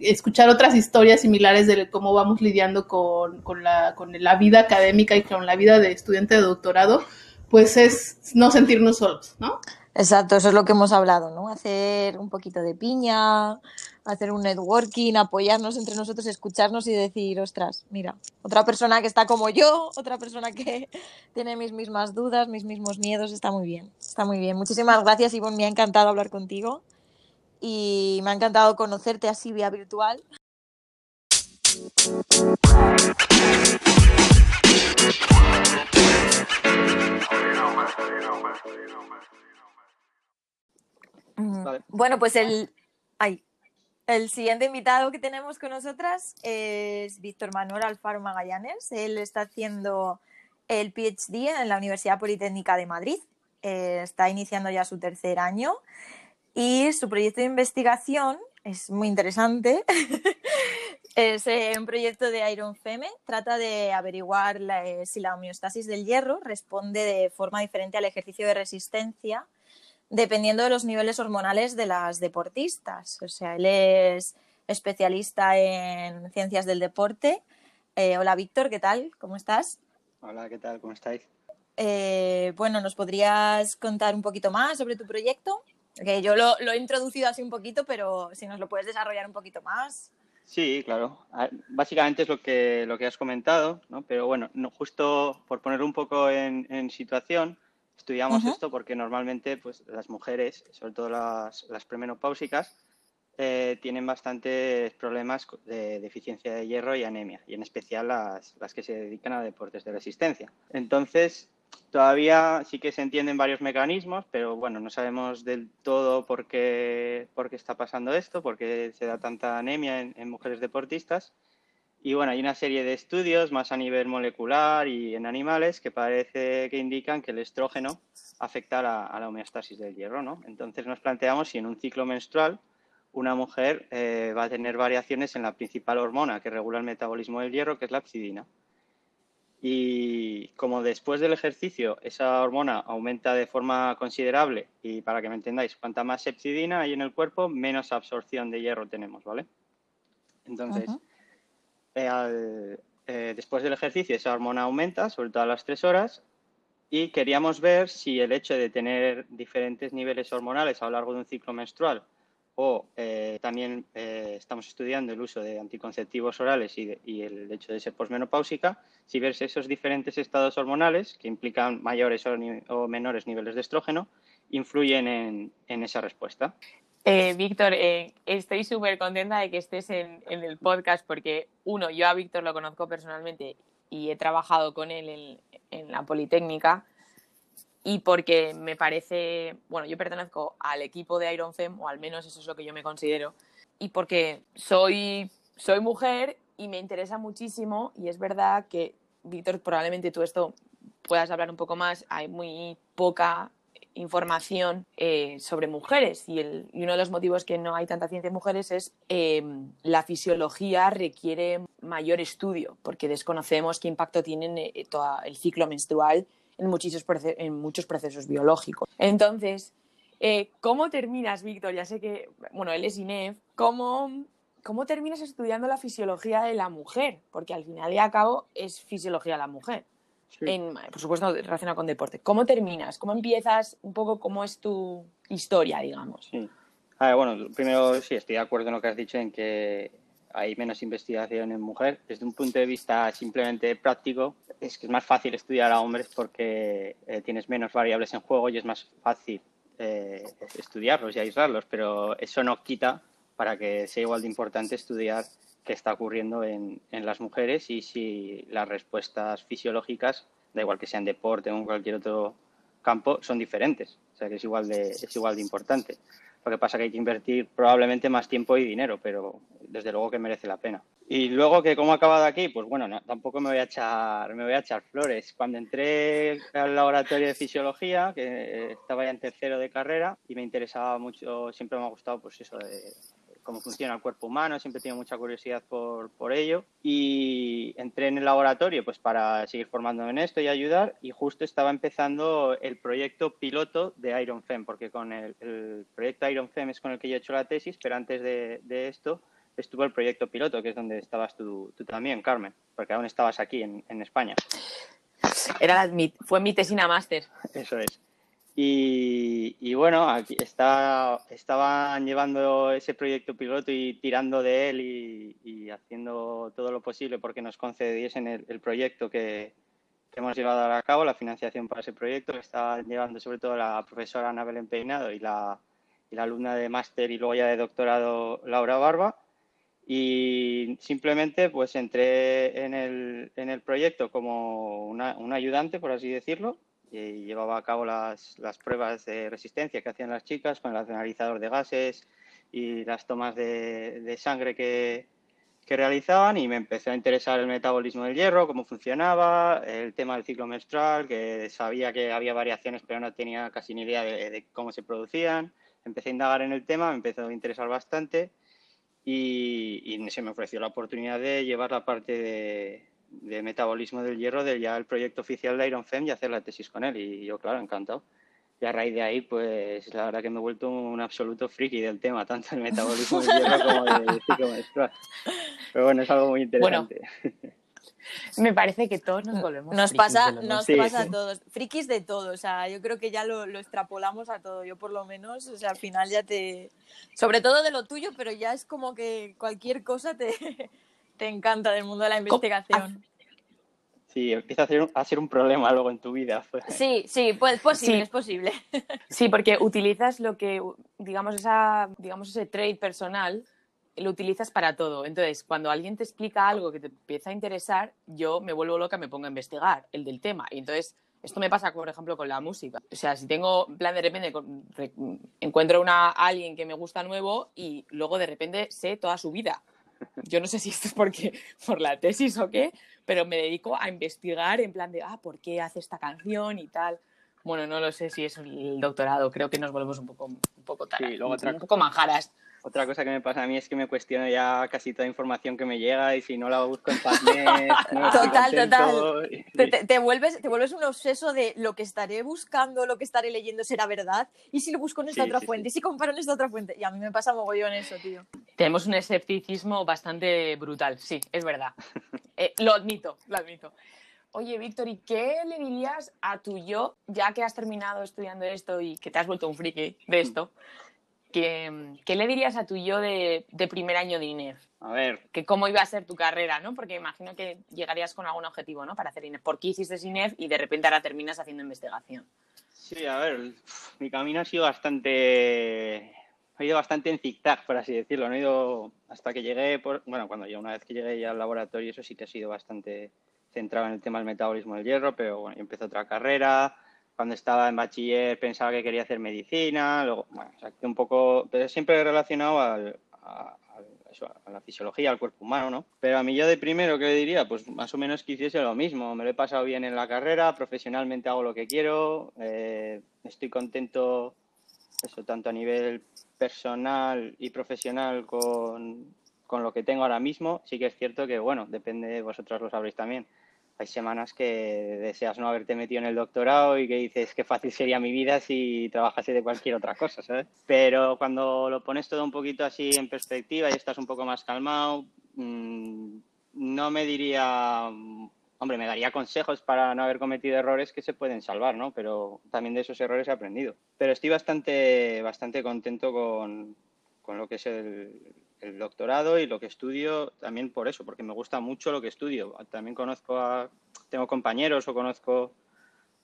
escuchar otras historias similares de cómo vamos lidiando con, la, la vida académica y con la vida de estudiante de doctorado, pues es no sentirnos solos, ¿no? Exacto, eso es lo que hemos hablado, ¿no? Hacer un poquito de piña, hacer un networking, apoyarnos entre nosotros, escucharnos y decir, ostras, mira, otra persona que está como yo, otra persona que tiene mis mismas dudas, mis mismos miedos, está muy bien, está muy bien. Muchísimas gracias, Ivonne, me ha encantado hablar contigo y me ha encantado conocerte así vía virtual. Bueno, pues el, el siguiente invitado que tenemos con nosotras es Víctor Manuel Alfaro Magallanes. Él está haciendo el PhD en la Universidad Politécnica de Madrid. Eh, está iniciando ya su tercer año y su proyecto de investigación es muy interesante. es eh, un proyecto de Iron Feme. Trata de averiguar eh, si la homeostasis del hierro responde de forma diferente al ejercicio de resistencia dependiendo de los niveles hormonales de las deportistas. O sea, él es especialista en ciencias del deporte. Eh, hola Víctor, ¿qué tal? ¿Cómo estás? Hola, ¿qué tal? ¿Cómo estáis? Bueno, ¿nos podrías contar un poquito más sobre tu proyecto? Yo lo, he introducido así un poquito, pero si nos lo puedes desarrollar un poquito más. Sí, claro. Básicamente es lo que, lo que has comentado, ¿no? pero bueno, no, justo por poner un poco en, en situación, Estudiamos esto porque normalmente pues, las mujeres, sobre todo las, las premenopáusicas, eh, tienen bastantes problemas de deficiencia de hierro y anemia, y en especial las, las, que se dedican a deportes de resistencia. Entonces, todavía sí que se entienden varios mecanismos, pero bueno, no sabemos del todo por qué, por qué está pasando esto, por qué se da tanta anemia en, mujeres deportistas. Y bueno, hay una serie de estudios más a nivel molecular y en animales que parece que indican que el estrógeno afecta a la, homeostasis del hierro, ¿no? Entonces nos planteamos si en un ciclo menstrual una mujer eh, va a tener variaciones en la principal hormona que regula el metabolismo del hierro, que es la psidina. Y como después del ejercicio esa hormona aumenta de forma considerable, y para que me entendáis, cuanta más epsidina hay en el cuerpo, menos absorción de hierro tenemos, ¿vale? Entonces, eh, eh, después del ejercicio esa hormona aumenta, sobre todo a las tres horas, y queríamos ver si el hecho de tener diferentes niveles hormonales a lo largo de un ciclo menstrual o eh, también estamos estudiando el uso de anticonceptivos orales y, el hecho de ser posmenopáusica, si verse esos diferentes estados hormonales que implican mayores o, menores niveles de estrógeno influyen en esa respuesta. Eh, Víctor, eh, estoy súper contenta de que estés en, el podcast porque, uno, yo a Víctor lo conozco personalmente y he trabajado con él en, la Politécnica y porque me parece, bueno, yo pertenezco al equipo de Iron Fem, o al menos eso es lo que yo me considero, y porque soy, soy mujer y me interesa muchísimo y es verdad que, Víctor, probablemente tú esto puedas hablar un poco más, hay muy poca información eh, sobre mujeres y, el, uno de los motivos que no hay tanta ciencia en mujeres es eh, la fisiología requiere mayor estudio porque desconocemos qué impacto tiene eh, todo el ciclo menstrual en muchos, en muchos procesos biológicos. Entonces, ¿cómo terminas, Víctor? Ya sé que, bueno, él es INEF, ¿cómo, ¿cómo terminas estudiando la fisiología de la mujer? Porque al final y al cabo es fisiología de la mujer por supuesto relacionado con deporte. ¿Cómo terminas? ¿Cómo empiezas? Un poco cómo es tu historia, digamos. Sí. bueno, primero sí, estoy de acuerdo en lo que has dicho en que hay menos investigación en mujer. Desde un punto de vista simplemente práctico, es que es más fácil estudiar a hombres porque eh, tienes menos variables en juego y es más fácil eh, estudiarlos y aislarlos, pero eso no quita para que sea igual de importante estudiar qué está ocurriendo en, las mujeres y si las respuestas fisiológicas, da igual que sean deporte o en cualquier otro campo, son diferentes. O sea que es igual de, es igual de importante. Lo que pasa que hay que invertir probablemente más tiempo y dinero, pero desde luego que merece la pena. Y luego que cómo ha acabado aquí, pues bueno, tampoco me voy a echar, me voy a echar flores. Cuando entré al laboratorio de fisiología, que estaba ya en tercero de carrera y me interesaba mucho, siempre me ha gustado pues eso de cómo funciona el cuerpo humano, siempre he tenido mucha curiosidad por, por, ello y entré en el laboratorio pues para seguir formándome en esto y ayudar y justo estaba empezando el proyecto piloto de Iron Fem, porque con el, el proyecto Iron Fem es con el que yo he hecho la tesis, pero antes de, de esto estuvo el proyecto piloto, que es donde estabas tú, tú también, Carmen, porque aún estabas aquí en, en España. Era mi, fue mi tesina máster. Eso es. Y, bueno, aquí está, estaban llevando ese proyecto piloto y tirando de él y, haciendo todo lo posible porque nos concediesen el, proyecto que, hemos llevado a cabo, la financiación para ese proyecto, que está llevando sobre todo la profesora Anabel Empeinado y la, y la alumna de máster y luego ya de doctorado Laura Barba. Y simplemente pues entré en el, proyecto como un ayudante, por así decirlo, y llevaba a cabo las, las, pruebas de resistencia que hacían las chicas con el analizador de gases y las tomas de, de sangre que, que, realizaban y me empezó a interesar el metabolismo del hierro, cómo funcionaba, el tema del ciclo menstrual, que sabía que había variaciones pero no tenía casi ni idea de, de cómo se producían. Empecé a indagar en el tema, me empezó a interesar bastante y, y se me ofreció la oportunidad de llevar la parte de, de metabolismo del hierro del ya el proyecto oficial de Iron Fem y hacer la tesis con él. Y yo, claro, encantado. Y a raíz de ahí, pues la verdad que me he vuelto un absoluto friki del tema, tanto el metabolismo del hierro como del ciclo menstrual. Pero bueno, es algo muy interesante. Bueno, me parece que todos nos volvemos Nos pasa, nos sí. pasa a todos. Frikis de todo, o sea, yo creo que ya lo, lo, extrapolamos a todo. Yo por lo menos, o sea, al final ya te... Sobre todo de lo tuyo, pero ya es como que cualquier cosa te, te encanta del mundo de la investigación. Sí, empieza a ser, a ser un problema luego en tu vida. Pues. Sí, sí, pues posible, sí. es posible. Sí, porque utilizas lo que, digamos, esa, digamos, ese trade personal, lo utilizas para todo. Entonces, cuando alguien te explica algo que te empieza a interesar, yo me vuelvo loca, me pongo a investigar el del tema. Y entonces, esto me pasa, por ejemplo, con la música. O sea, si tengo, en plan, de repente encuentro una, a alguien que me gusta nuevo y luego de repente sé toda su vida. Yo no sé si esto es porque por la tesis o qué, pero me dedico a investigar en plan de, ah, ¿por qué hace esta canción y tal? Bueno, no lo sé si es el doctorado, creo que nos volvemos un poco, un poco, taras, sí, luego otra, un poco manjaras. Otra cosa que me pasa a mí es que me cuestiono ya casi toda información que me llega y si no la busco en PubMed... No total, total. Y... Te, te, te, vuelves, te vuelves un obseso de lo que estaré buscando, lo que estaré leyendo será verdad y si lo busco en esta sí, otra sí, fuente, sí. y si comparo en esta otra fuente. Y a mí me pasa mogollón eso, tío. Tenemos un escepticismo bastante brutal, sí, es verdad. eh, lo admito, lo admito. Oye, Víctor, ¿y qué le dirías a tu yo, ya que has terminado estudiando esto y que te has vuelto un friki de esto? ¿Qué, ¿Qué, le dirías a tu yo de, de, primer año de INEF? A ver. Que cómo iba a ser tu carrera, ¿no? Porque imagino que llegarías con algún objetivo, ¿no? Para hacer INEF. ¿Por qué hiciste INEF y de repente ahora terminas haciendo investigación? Sí, a ver, mi camino ha sido bastante... Ha ido bastante en zigzag, por así decirlo. No he ido hasta que llegué, por... bueno, cuando ya una vez que llegué ya al laboratorio, eso sí que ha sido bastante centrado en el tema del metabolismo del hierro, pero bueno, empecé otra carrera, cuando estaba en bachiller pensaba que quería hacer medicina, luego, bueno, un poco, pero siempre relacionado al, a, a, la fisiología, al cuerpo humano, ¿no? Pero a mí yo de primero, ¿qué le diría? Pues más o menos que hiciese lo mismo. Me lo he pasado bien en la carrera, profesionalmente hago lo que quiero, eh, estoy contento, eso, tanto a nivel personal y profesional con, con lo que tengo ahora mismo. Sí que es cierto que, bueno, depende, vosotros lo sabréis también, hay semanas que deseas no haberte metido en el doctorado y que dices qué fácil sería mi vida si trabajase de cualquier otra cosa, ¿sabes? Pero cuando lo pones todo un poquito así en perspectiva y estás un poco más calmado, mmm, no me diría, hombre, me daría consejos para no haber cometido errores que se pueden salvar, ¿no? Pero también de esos errores he aprendido. Pero estoy bastante, bastante contento con, con lo que es el, el doctorado y lo que estudio también por eso, porque me gusta mucho lo que estudio. También conozco a, tengo compañeros o conozco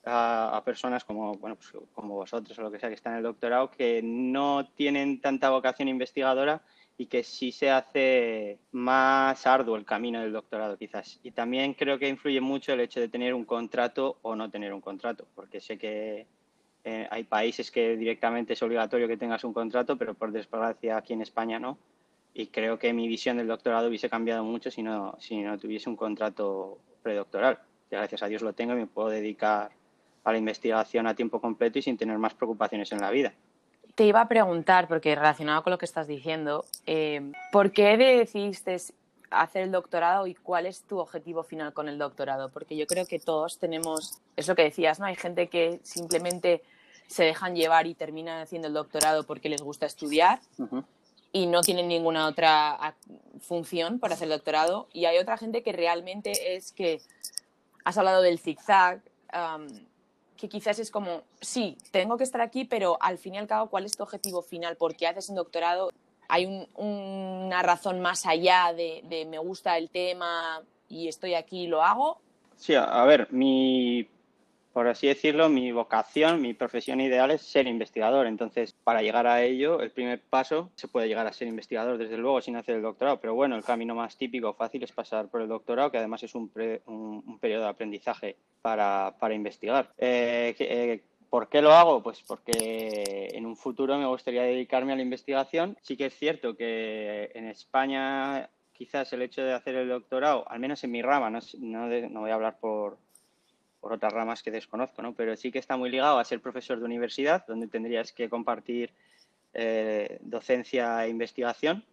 a, personas como, bueno, pues como vosotros o lo que sea que están en el doctorado que no tienen tanta vocación investigadora y que sí se hace más arduo el camino del doctorado quizás. Y también creo que influye mucho el hecho de tener un contrato o no tener un contrato, porque sé que eh, hay países que directamente es obligatorio que tengas un contrato, pero por desgracia aquí en España no y creo que mi visión del doctorado hubiese cambiado mucho si no, si no tuviese un contrato predoctoral. Que gracias a Dios lo tengo y me puedo dedicar a la investigación a tiempo completo y sin tener más preocupaciones en la vida. te iba a preguntar, porque relacionado con lo que estás diciendo, eh, ¿por qué decidiste hacer el doctorado y cuál es tu objetivo final con el doctorado? Porque yo creo que todos tenemos, es lo que decías, ¿no? Hay gente que simplemente se dejan llevar y terminan haciendo el doctorado porque les gusta estudiar y no tienen ninguna otra función para hacer doctorado. Y hay otra gente que realmente es que has hablado del zigzag, que quizás es como, sí, tengo que estar aquí, pero al fin y al cabo, ¿cuál es tu objetivo final? ¿Por qué haces un doctorado? ¿Hay una razón más allá de, de, me gusta el tema y estoy aquí y lo hago? Sí, a ver, mi por así decirlo, mi vocación, mi profesión ideal es ser investigador. Entonces, para llegar a ello, el primer paso se puede llegar a ser investigador, desde luego, sin hacer el doctorado. Pero bueno, el camino más típico, fácil, es pasar por el doctorado, que además es un, un, periodo de aprendizaje para, para investigar. Eh, eh, ¿Por qué lo hago? Pues porque en un futuro me gustaría dedicarme a la investigación. Sí que es cierto que en España quizás el hecho de hacer el doctorado, al menos en mi rama, no, no, no voy a hablar por, por otras ramas que desconozco, ¿no? Pero sí que está muy ligado a ser profesor de universidad, donde tendrías que compartir eh, docencia e investigación.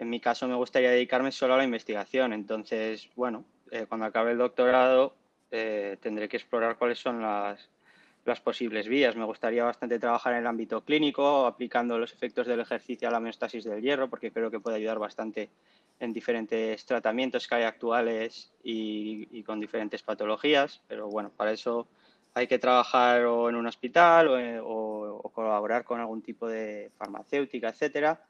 En mi caso me gustaría dedicarme solo a la investigación, entonces, bueno, eh, cuando acabe el doctorado eh, tendré que explorar cuáles son las, las posibles vías. Me gustaría bastante trabajar en el ámbito clínico, aplicando los efectos del ejercicio a la homeostasis del hierro, porque creo que puede ayudar bastante en diferentes tratamientos que hay actuales y, con diferentes patologías, pero bueno, para eso hay que trabajar o en un hospital o, colaborar con algún tipo de farmacéutica, etcétera,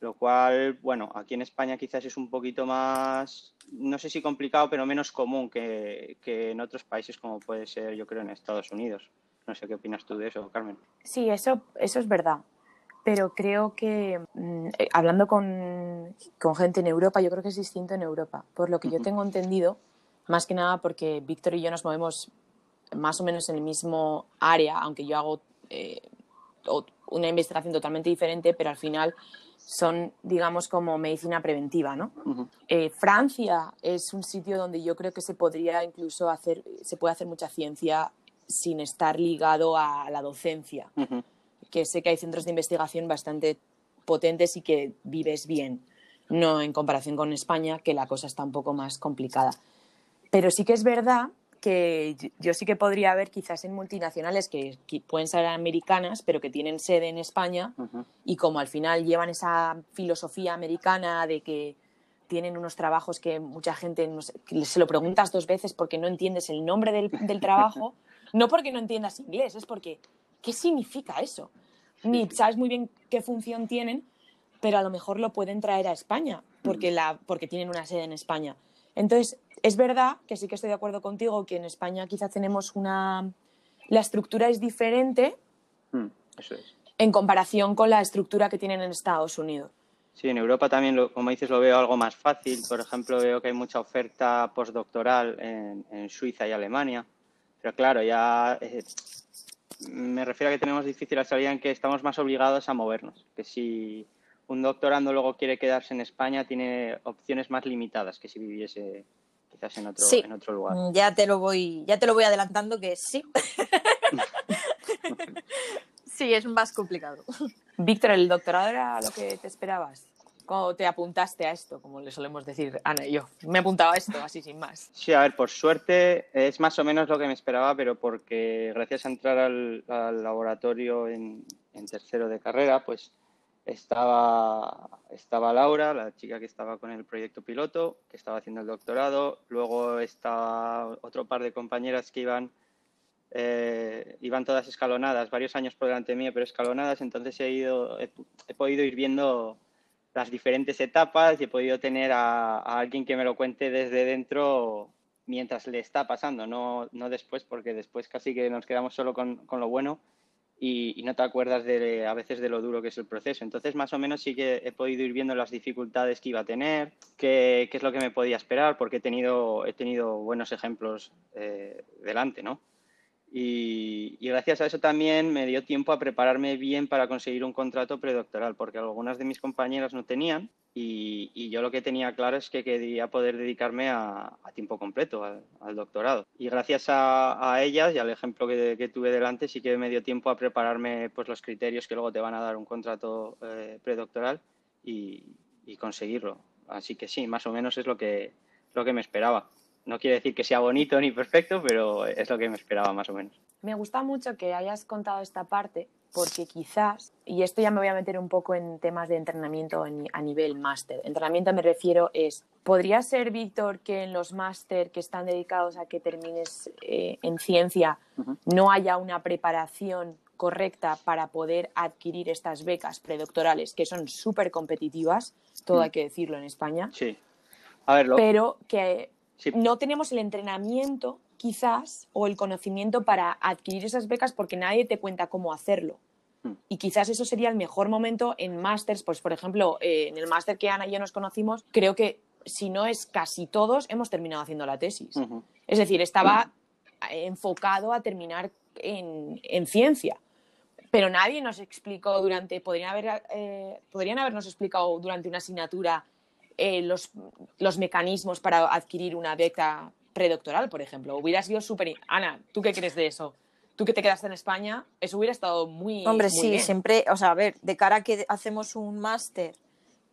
lo cual, bueno, aquí en España quizás es un poquito más, no sé si complicado, pero menos común que, que en otros países como puede ser, yo creo, en Estados Unidos. No sé qué opinas tú de eso, Carmen. Sí, eso, eso es verdad pero creo que mm, eh, hablando con, con, gente en Europa, yo creo que es distinto en Europa. Por lo que yo tengo entendido, más que nada porque Víctor y yo nos movemos más o menos en el mismo área, aunque yo hago eh, una investigación totalmente diferente, pero al final son, digamos, como medicina preventiva, ¿no? eh, Francia es un sitio donde yo creo que se podría incluso hacer, se puede hacer mucha ciencia sin estar ligado a la docencia que sé que hay centros de investigación bastante potentes y que vives bien, no en comparación con España, que la cosa está un poco más complicada. Pero sí que es verdad que yo sí que podría ver quizás en multinacionales que, pueden ser americanas, pero que tienen sede en España y como al final llevan esa filosofía americana de que tienen unos trabajos que mucha gente se lo preguntas dos veces porque no entiendes el nombre del, del trabajo, no porque no entiendas inglés, es porque ¿qué significa eso? Ni sabes muy bien qué función tienen, pero a lo mejor lo pueden traer a España porque, la, porque tienen una sede en España. Entonces, es verdad que sí que estoy de acuerdo contigo que en España quizá tenemos una... La estructura es diferente mm, eso es. en comparación con la estructura que tienen en Estados Unidos. Sí, en Europa también, como dices, lo veo algo más fácil. Por ejemplo, veo que hay mucha oferta postdoctoral en, en Suiza y Alemania. Pero claro, ya eh, me refiero a que tenemos difícil la salida en que estamos más obligados a movernos. Que si un doctorando luego quiere quedarse en España, tiene opciones más limitadas que si viviese quizás en otro, en otro lugar. Mm, ya te lo voy, ya te lo voy adelantando que sí. sí, es más complicado. Víctor, ¿el doctorado era lo que te esperabas? ¿Cómo te apuntaste a esto? Como le solemos decir Ana y yo. Me he apuntado a esto, así sin más. Sí, a ver, por suerte es más o menos lo que me esperaba, pero porque gracias a entrar al, laboratorio en, tercero de carrera, pues estaba, estaba Laura, la chica que estaba con el proyecto piloto, que estaba haciendo el doctorado. Luego estaba otro par de compañeras que iban, eh, iban todas escalonadas, varios años por delante mío, pero escalonadas. Entonces he, ido, he podido ir viendo las diferentes etapas y he podido tener a, alguien que me lo cuente desde dentro mientras le está pasando, no, no después, porque después casi que nos quedamos solo con, con lo bueno y, no te acuerdas de, a veces de lo duro que es el proceso. Entonces, más o menos sí que he podido ir viendo las dificultades que iba a tener, qué, qué es lo que me podía esperar, porque he tenido, he tenido buenos ejemplos eh, delante, ¿no? Y, gracias a eso también me dio tiempo a prepararme bien para conseguir un contrato predoctoral, porque algunas de mis compañeras no tenían y, yo lo que tenía claro es que quería poder dedicarme a, tiempo completo al, doctorado. Y gracias a, ellas y al ejemplo que, tuve delante, sí que me dio tiempo a prepararme pues, los criterios que luego te van a dar un contrato eh, predoctoral y, y conseguirlo. Así que sí, más o menos es lo que, lo que me esperaba. No quiere decir que sea bonito ni perfecto, pero es lo que me esperaba más o menos. Me gusta mucho que hayas contado esta parte porque quizás, y esto ya me voy a meter un poco en temas de entrenamiento a nivel máster. Entrenamiento me refiero es, ¿podría ser, Víctor, que en los máster que están dedicados a que termines eh, en ciencia no haya una preparación correcta para poder adquirir estas becas predoctorales, que son súper competitivas, todo mm. hay que decirlo en España? Sí. A ver, Pero que no tenemos el entrenamiento, quizás, o el conocimiento para adquirir esas becas porque nadie te cuenta cómo hacerlo. Hmm. Y quizás eso sería el mejor momento en másters, pues por ejemplo, eh, en el máster que Ana y yo nos conocimos, creo que si no es casi todos, hemos terminado haciendo la tesis. Es decir, estaba enfocado a terminar en, ciencia. Pero nadie nos explicó durante, podrían, haber, eh, podrían habernos explicado durante una asignatura eh, los, los, mecanismos para adquirir una beca predoctoral, por ejemplo. Hubiera sido súper... Ana, ¿tú qué crees de eso? Tú que te quedaste en España, eso hubiera estado muy... Hombre, sí, siempre, o sea, a ver, de cara a que hacemos un máster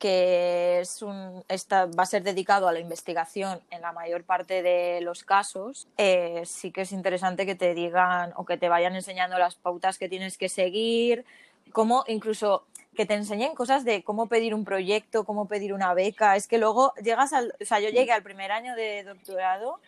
que es un, esta, va a ser dedicado a la investigación en la mayor parte de los casos, eh, sí que es interesante que te digan o que te vayan enseñando las pautas que tienes que seguir, cómo incluso que te enseñen cosas de cómo pedir un proyecto, cómo pedir una beca. Es que luego llegas al, o sea, yo llegué al primer año de doctorado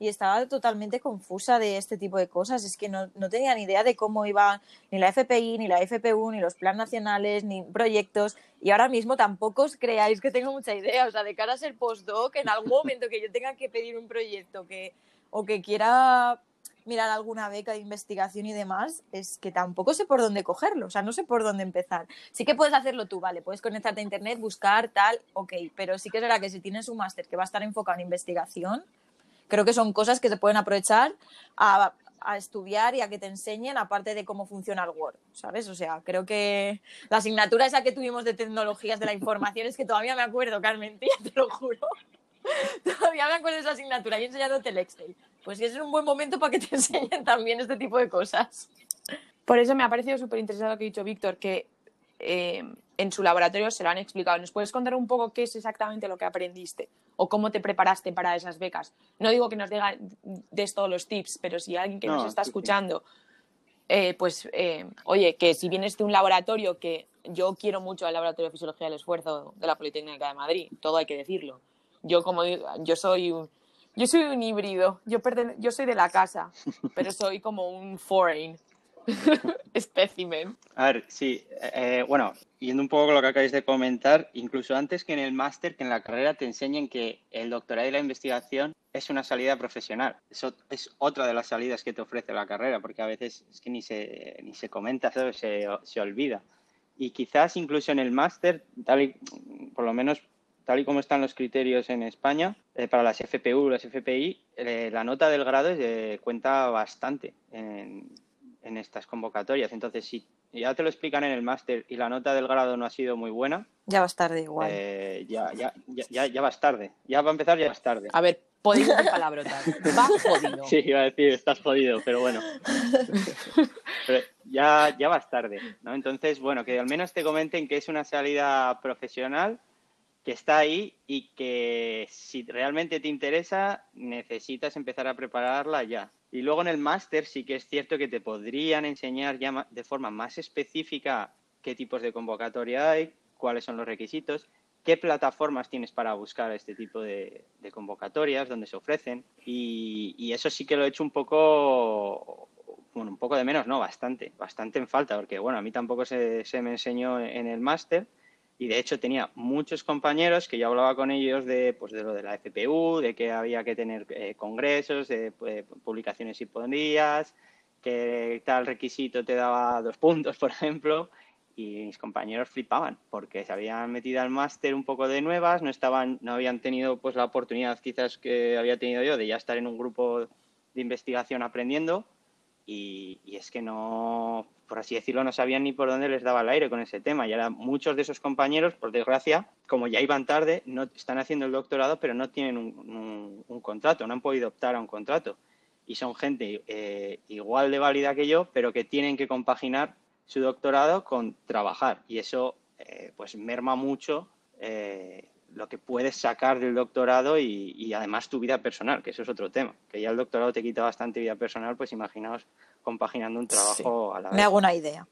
y estaba totalmente confusa de este tipo de cosas. Es que no, no tenía ni idea de cómo iba ni la FPI, ni la FPU, ni los planes nacionales, ni proyectos. Y ahora mismo tampoco os creáis que tengo mucha idea. O sea, de cara a ser postdoc, en algún momento que yo tenga que pedir un proyecto que, o que quiera mirar alguna beca de investigación y demás, es que tampoco sé por dónde cogerlo, o sea, no sé por dónde empezar. Sí que puedes hacerlo tú, vale, puedes conectarte a internet, buscar tal, ok, pero sí que es verdad que si tienes un máster que va a estar enfocado en investigación, creo que son cosas que se pueden aprovechar a, estudiar y a que te enseñen, aparte de cómo funciona el Word, ¿sabes? O sea, creo que la asignatura esa que tuvimos de tecnologías de la información es que todavía me acuerdo, Carmen, tía, te lo juro. Todavía me acuerdo de esa asignatura y enseñándote el Excel. Pues es un buen momento para que te enseñen también este tipo de cosas. Por eso me ha parecido súper interesante lo que ha dicho Víctor, que eh, en su laboratorio se lo han explicado. ¿Nos puedes contar un poco qué es exactamente lo que aprendiste o cómo te preparaste para esas becas? No digo que nos des todos los tips, pero si alguien que nos está escuchando, eh, pues eh, oye, que si vienes de un laboratorio que yo quiero mucho al Laboratorio de Fisiología del Esfuerzo de la Politécnica de Madrid, todo hay que decirlo. Yo como yo soy un, yo soy un híbrido, yo, yo soy de la casa, pero soy como un foreign espécimen. A ver, sí, eh, bueno, yendo un poco con lo que acabáis de comentar, incluso antes que en el máster, que en la carrera te enseñen que el doctorado y la investigación es una salida profesional. Eso es otra de las salidas que te ofrece la carrera, porque a veces es que ni se, ni se comenta, se, se olvida. Y quizás incluso en el máster, tal y, por lo menos tal y como están los criterios en España, eh, para las FPU, las FPI, eh, la nota del grado eh, cuenta bastante en, estas convocatorias. Entonces, si ya te lo explican en el máster y la nota del grado no ha sido muy buena, ya vas tarde igual. ya, ya, ya, ya, vas tarde. Ya va a empezar, ya vas tarde. A ver, podéis decir palabrotas. Vas jodido. Sí, iba a decir, estás jodido, pero bueno. pero ya, ya vas tarde, ¿no? Entonces, bueno, que al menos te comenten que es una salida profesional que está ahí y que si realmente te interesa necesitas empezar a prepararla ya. Y luego en el máster sí que es cierto que te podrían enseñar ya de forma más específica qué tipos de convocatoria hay, cuáles son los requisitos, qué plataformas tienes para buscar este tipo de, convocatorias, dónde se ofrecen. Y, eso sí que lo he hecho un poco, bueno, un poco de menos, no, bastante, bastante en falta, porque bueno, a mí tampoco se, se me enseñó en el máster y de hecho tenía muchos compañeros que yo hablaba con ellos de, pues, de lo de la FPU, de que había que tener eh, congresos, de pues, publicaciones y podías, que tal requisito te daba dos puntos, por ejemplo, y mis compañeros flipaban porque se habían metido al máster un poco de nuevas, no estaban, no habían tenido pues la oportunidad quizás que había tenido yo de ya estar en un grupo de investigación aprendiendo y, es que no, por así decirlo, no sabían ni por dónde les daba el aire con ese tema. Y ahora muchos de esos compañeros, por desgracia, como ya iban tarde, no están haciendo el doctorado, pero no tienen un, contrato, no han podido optar a un contrato. Y son gente eh, igual de válida que yo, pero que tienen que compaginar su doctorado con trabajar. Y eso eh, pues merma mucho eh, lo que puedes sacar del doctorado y, además tu vida personal, que eso es otro tema. Que ya el doctorado te quita bastante vida personal, pues imaginaos compaginando un trabajo a la vez. Me hago una idea.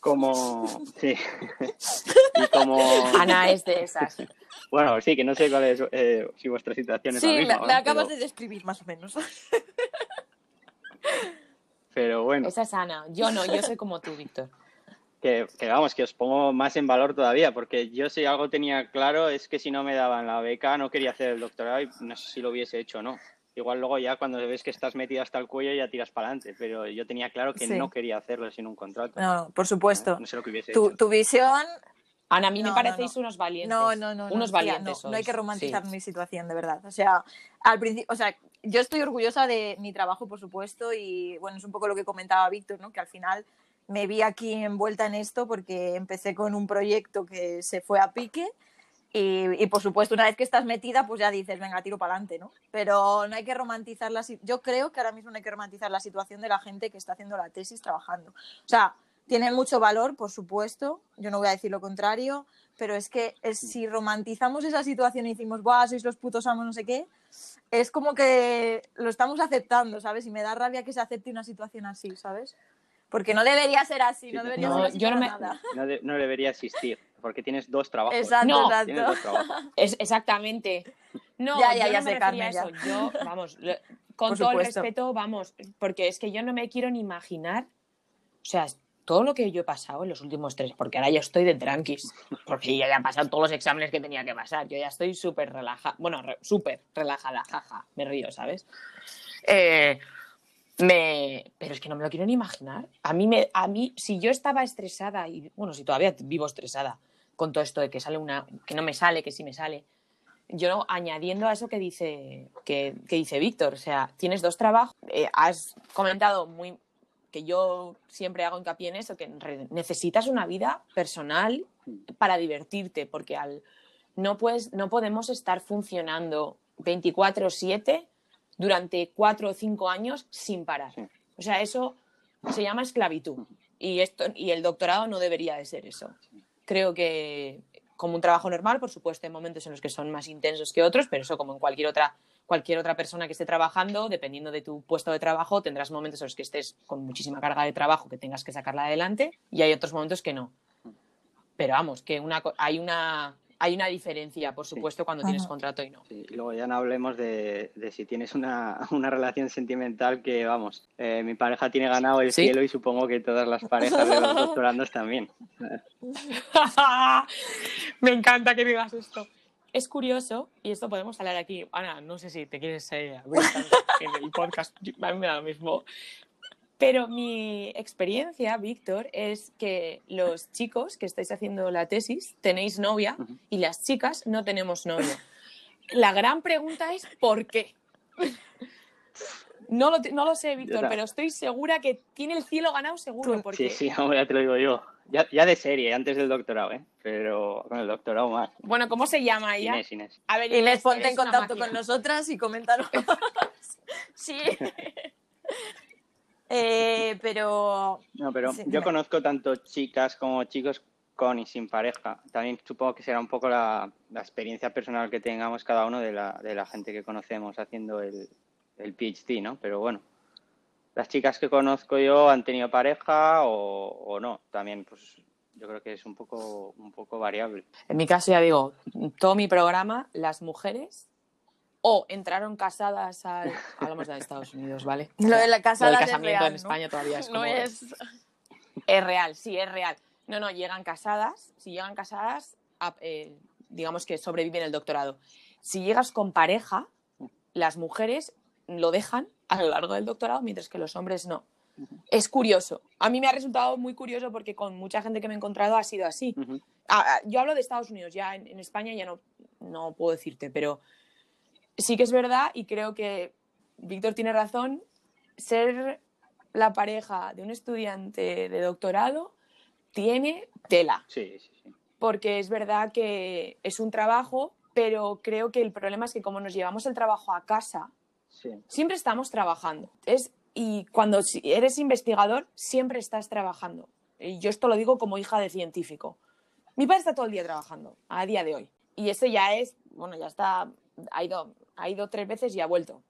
Como. Sí. y como. Ana es de esas. Bueno, sí, que no sé cuál es eh, si vuestra situación es la misma. Sí, me, acabas de describir más o menos. Pero bueno. Esa es Ana. Yo no, yo soy como tú, Víctor que, vamos, que os pongo más en valor todavía, porque yo si algo tenía claro es que si no me daban la beca no quería hacer el doctorado y no sé si lo hubiese hecho o no. Igual luego ya cuando ves que estás metida hasta el cuello ya tiras para adelante, pero yo tenía claro que no quería hacerlo sin un contrato. No, por supuesto. No sé lo que hubiese tu, hecho. tu visión Ana, a mí me parecéis unos valientes. No, no, no. Unos valientes. no, hay que romantizar mi situación, de verdad. O sea, al principio, o sea, yo estoy orgullosa de mi trabajo, por supuesto, y bueno, es un poco lo que comentaba Víctor, ¿no? Que al final me vi aquí envuelta en esto porque empecé con un proyecto que se fue a pique y, por supuesto una vez que estás metida pues ya dices, venga, tiro para adelante, ¿no? Pero no hay que romantizar la yo creo que ahora mismo no hay que romantizar la situación de la gente que está haciendo la tesis trabajando. O sea, tiene mucho valor, por supuesto, yo no voy a decir lo contrario, pero es que si romantizamos esa situación y decimos, ¡buah, sois los putos amos, no sé qué! Es como que lo estamos aceptando, ¿sabes? Y me da rabia que se acepte una situación así, ¿sabes? Porque no debería ser así, no debería ser así yo no, me, No, debería existir, porque tienes dos trabajos. Exacto, Es, exactamente. No, ya, ya, ya sé, me eso. Yo, vamos, con todo el respeto, vamos, porque es que yo no me quiero ni imaginar, o sea, todo lo que yo he pasado en los últimos tres, porque ahora ya estoy de tranquis, porque ya he pasado todos los exámenes que tenía que pasar, yo ya estoy súper relajada, bueno, súper relajada, jaja, me río, ¿sabes? Eh, me... Pero es que no me lo quiero ni imaginar. A mí, me... a mí, si yo estaba estresada, y bueno, si todavía vivo estresada con todo esto de que sale una, que no me sale, que sí me sale, yo añadiendo a eso que dice, que, dice Víctor, o sea, tienes dos trabajos, eh, has comentado muy que yo siempre hago hincapié en eso, que necesitas una vida personal para divertirte, porque al, no, puedes, no podemos estar funcionando 24/7 durante cuatro o cinco años sin parar. O sea, eso se llama esclavitud. Y, esto, y el doctorado no debería de ser eso. Creo que como un trabajo normal, por supuesto, hay momentos en los que son más intensos que otros, pero eso como en cualquier otra, cualquier otra persona que esté trabajando, dependiendo de tu puesto de trabajo, tendrás momentos en los que estés con muchísima carga de trabajo que tengas que sacarla adelante y hay otros momentos que no. Pero vamos, que una, hay una hay una diferencia, por supuesto, cuando tienes contrato y no. y luego ya no hablemos de, si tienes una, relación sentimental que, vamos, eh, mi pareja tiene ganado el cielo y supongo que todas las parejas de los doctorandos también. Me encanta que digas esto. Es curioso, y esto podemos hablar aquí. Ana, no sé si te quieres eh, en el podcast, a mí me da lo mismo. Pero mi experiencia, Víctor, es que los chicos que estáis haciendo la tesis tenéis novia y las chicas no tenemos novio. La gran pregunta es ¿por qué? No lo, no lo sé, Víctor, pero estoy segura que tiene el cielo ganado seguro. Sí, sí, ya te lo digo yo. Ya, ya, de serie, antes del doctorado, ¿eh? Pero con el doctorado más. Bueno, ¿cómo se llama ella? Inés, Inés. A ver, Inés, ponte en contacto con nosotras y coméntanos. sí. Eh, pero. No, pero yo conozco tanto chicas como chicos con y sin pareja. También supongo que será un poco la, experiencia personal que tengamos cada uno de la, de la gente que conocemos haciendo el, el, PhD, ¿no? Pero bueno, las chicas que conozco yo han tenido pareja o, o no. También, pues yo creo que es un poco, un poco variable. En mi caso, ya digo, todo mi programa, las mujeres o entraron casadas al. Hablamos de Estados Unidos, ¿vale? Lo de la casamiento en España todavía es como. No es... es real, sí, es real. No, no, llegan casadas. Si llegan casadas, eh, digamos que sobreviven el doctorado. Si llegas con pareja, las mujeres lo dejan a lo largo del doctorado, mientras que los hombres no. Es curioso. A mí me ha resultado muy curioso porque con mucha gente que me he encontrado ha sido así. yo hablo de Estados Unidos, ya en, en España ya no, no puedo decirte, pero sí que es verdad y creo que Víctor tiene razón, ser la pareja de un estudiante de doctorado tiene tela. Sí, sí, sí. Porque es verdad que es un trabajo, pero creo que el problema es que como nos llevamos el trabajo a casa, siempre estamos trabajando. Es, y cuando eres investigador, siempre estás trabajando. Y yo esto lo digo como hija de científico. Mi padre está todo el día trabajando, a día de hoy. Y eso ya es, bueno, ya está, ha ido, ha ido tres veces y ha vuelto.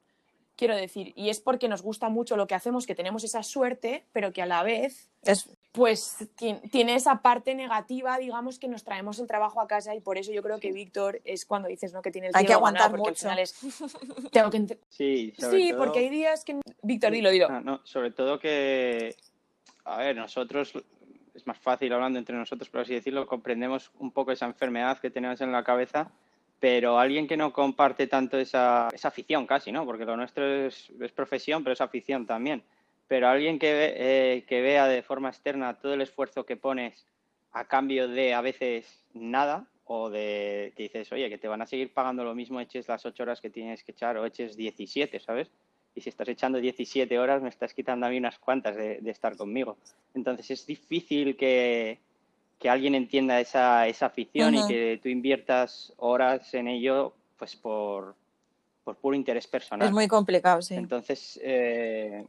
Quiero decir, y es porque nos gusta mucho lo que hacemos, que tenemos esa suerte, pero que a la vez es, pues tiene esa parte negativa, digamos, que nos traemos el trabajo a casa y por eso yo creo que Víctor es cuando dices, ¿no? Que tienes Hay que aguantar mucho. Tengo que sí, sí porque hay días que... Víctor, dilo, dilo. no, sobre todo que, a ver, nosotros es más fácil hablando entre nosotros, por así decirlo, comprendemos un poco esa enfermedad que tenemos en la cabeza pero alguien que no comparte tanto esa, esa afición casi, ¿no? Porque lo nuestro es, profesión, pero es afición también. Pero alguien que, eh, que vea de forma externa todo el esfuerzo que pones a cambio de a veces nada, o de que dices, oye, que te van a seguir pagando lo mismo, eches las ocho horas que tienes que echar o eches 17, ¿sabes? Y si estás echando 17 horas, me estás quitando a mí unas cuantas de estar conmigo. Entonces es difícil que, que alguien entienda esa, esa afición y que tú inviertas horas en ello, pues por, por puro interés personal. Es muy complicado, sí. Entonces, eh,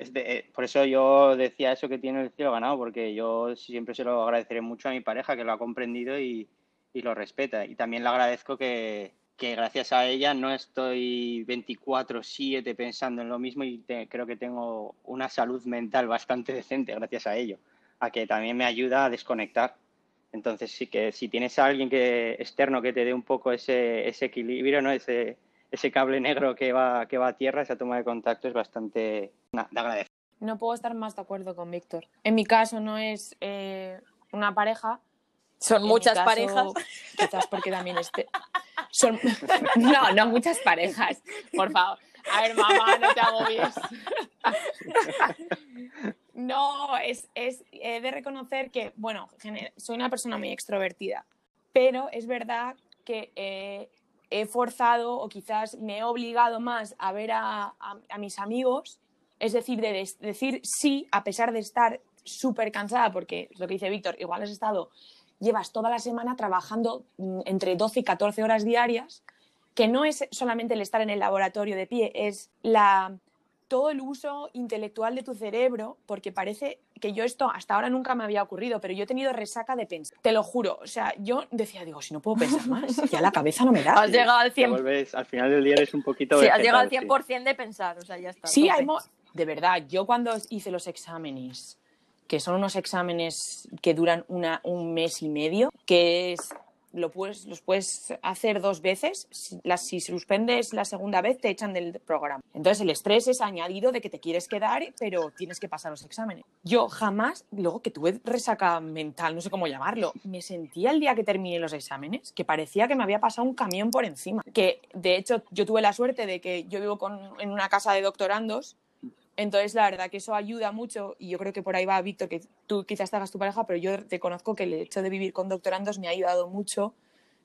eh, por eso yo decía eso que tiene el cielo ganado, porque yo siempre se lo agradeceré mucho a mi pareja que lo ha comprendido y, y lo respeta. Y también le agradezco que, que gracias a ella no estoy 24/7 pensando en lo mismo y creo que tengo una salud mental bastante decente gracias a ello a que también me ayuda a desconectar. Entonces sí que si tienes a alguien que externo que te dé un poco ese, ese equilibrio, ¿no? ese, ese cable negro que va, que va a tierra, esa toma de contacto es bastante de agradecer. No puedo estar más de acuerdo con Víctor. En mi caso no es eh, una pareja. Son muchas parejas. Quizás porque también este. Son... No, no muchas parejas. Por favor. A ver, mamá, no te agobies. No, es, es he de reconocer que, bueno, soy una persona muy extrovertida, pero es verdad que eh, he forzado o quizás me he obligado más a ver a, mis amigos, es decir, de decir sí a pesar de estar súper cansada, porque lo que dice Víctor, igual has estado, llevas toda la semana trabajando mm, entre 12 y 14 horas diarias, que no es solamente el estar en el laboratorio de pie, es la todo el uso intelectual de tu cerebro, porque parece que yo esto hasta ahora nunca me había ocurrido, pero yo he tenido resaca de pensar. Te lo juro, o sea, yo decía, digo, si no puedo pensar más, ya la cabeza no me da. Has llegado al 100%. al final del día eres un poquito... Sí, has llegado al 100% de pensar, o sea, ya está. Sí, de verdad, yo cuando hice los exámenes, que son unos exámenes que duran una, un mes y medio, que es lo puedes, los puedes hacer dos veces. Si, si suspendes la segunda vez, te echan del programa. Entonces, el estrés es añadido de que te quieres quedar, pero tienes que pasar los exámenes. Yo jamás, luego que tuve resaca mental, no sé cómo llamarlo, me sentía el día que terminé los exámenes que parecía que me había pasado un camión por encima. Que, de hecho, yo tuve la suerte de que yo vivo con, en una casa de doctorandos entonces, la verdad que eso ayuda mucho y yo creo que por ahí va, Víctor, que tú quizás te hagas tu pareja, pero yo te conozco que el hecho de vivir con doctorandos me ha ayudado mucho,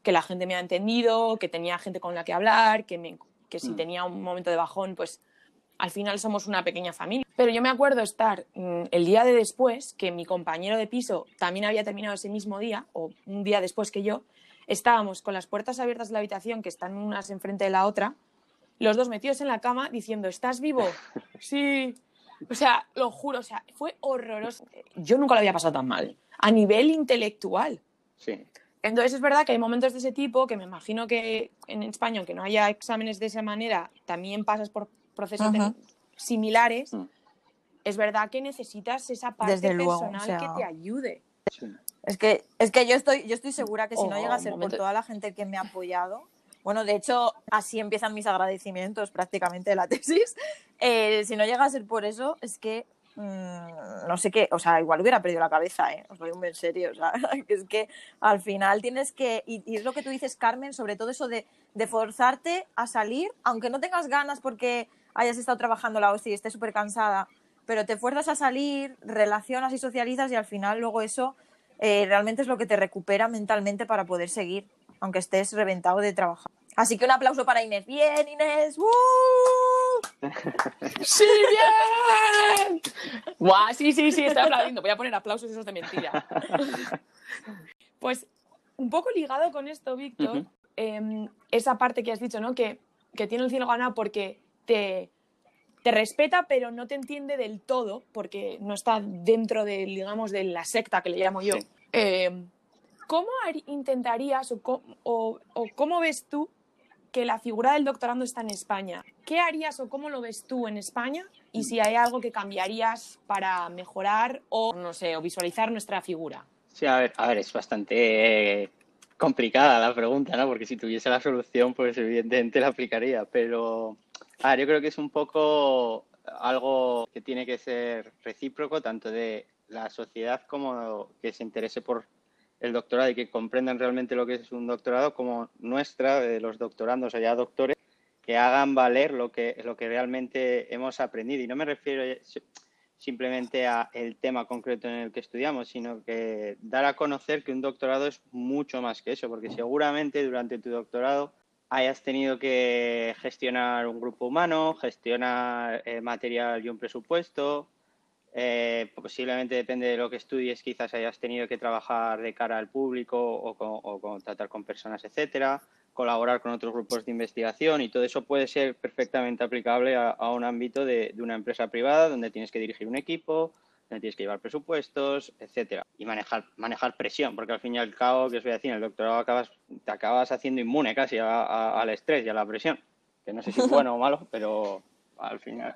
que la gente me ha entendido, que tenía gente con la que hablar, que, que si mm. tenía un momento de bajón, pues al final somos una pequeña familia. Pero yo me acuerdo estar mm, el día de después, que mi compañero de piso también había terminado ese mismo día, o un día después que yo, estábamos con las puertas abiertas de la habitación, que están unas enfrente de la otra, los dos metidos en la cama diciendo, ¿estás vivo? Sí. O sea, lo juro, o sea, fue horroroso. Yo nunca lo había pasado tan mal, a nivel intelectual. Sí. Entonces es verdad que hay momentos de ese tipo que me imagino que en España, aunque no haya exámenes de esa manera, también pasas por procesos similares. Mm. Es verdad que necesitas esa parte personal que te ayude. Es que, es que yo estoy, yo estoy segura que si no oh, llega a ser por toda la gente que me ha apoyado, bueno, de hecho, así empiezan mis agradecimientos prácticamente de la tesis. Eh, si no llega a ser por eso, es que mm, no sé qué, o sea, igual hubiera perdido la cabeza, ¿eh? os lo digo en serio, o sea, es que al final tienes que, y, es lo que tú dices, Carmen, sobre todo eso de, de, forzarte a salir, aunque no tengas ganas porque hayas estado trabajando la hostia y estés súper cansada, pero te fuerzas a salir, relacionas y socializas y al final luego eso eh, realmente es lo que te recupera mentalmente para poder seguir, aunque estés reventado de trabajar. Así que un aplauso para Inés. Bien, Inés. ¡Sí, bien! ¡Guau! Sí, sí, sí, estoy aplaudiendo. Voy a poner aplausos esos de mentira. Pues un poco ligado con esto, Víctor, em, esa parte que has dicho, ¿no? Que, tiene el cielo ganado porque te, te respeta, pero no te entiende del todo, porque no está dentro de, digamos, de la secta que le llamo yo. Em, ¿Cómo intentarías o, cómo ves tú que la figura del doctorando está en España? ¿Qué harías o cómo lo ves tú en España? Y si hay algo que cambiarías para mejorar o, no sé, o visualizar nuestra figura. Sí, a ver, a ver, es bastante complicada la pregunta, ¿no? Porque si tuviese la solución, pues evidentemente la aplicaría. Pero, a ver, yo creo que es un poco algo que tiene que ser recíproco, tanto de la sociedad como que se interese por el doctorado y que comprendan realmente lo que es un doctorado como nuestra, de los doctorandos, allá doctores, que hagan valer lo que, lo que realmente hemos aprendido. Y no me refiero simplemente a el tema concreto en el que estudiamos, sino que dar a conocer que un doctorado es mucho más que eso, porque seguramente durante tu doctorado hayas tenido que gestionar un grupo humano, gestionar eh, material y un presupuesto, eh, posiblemente depende de lo que estudies, quizás hayas tenido que trabajar de cara al público o, con, tratar con personas, etcétera, colaborar con otros grupos de investigación y todo eso puede ser perfectamente aplicable a, un ámbito de, una empresa privada donde tienes que dirigir un equipo, donde tienes que llevar presupuestos, etcétera, y manejar manejar presión, porque al fin y al cabo, que os voy a decir, el doctorado acabas, te acabas haciendo inmune casi al estrés y a la presión, que no sé si es bueno o malo, pero al final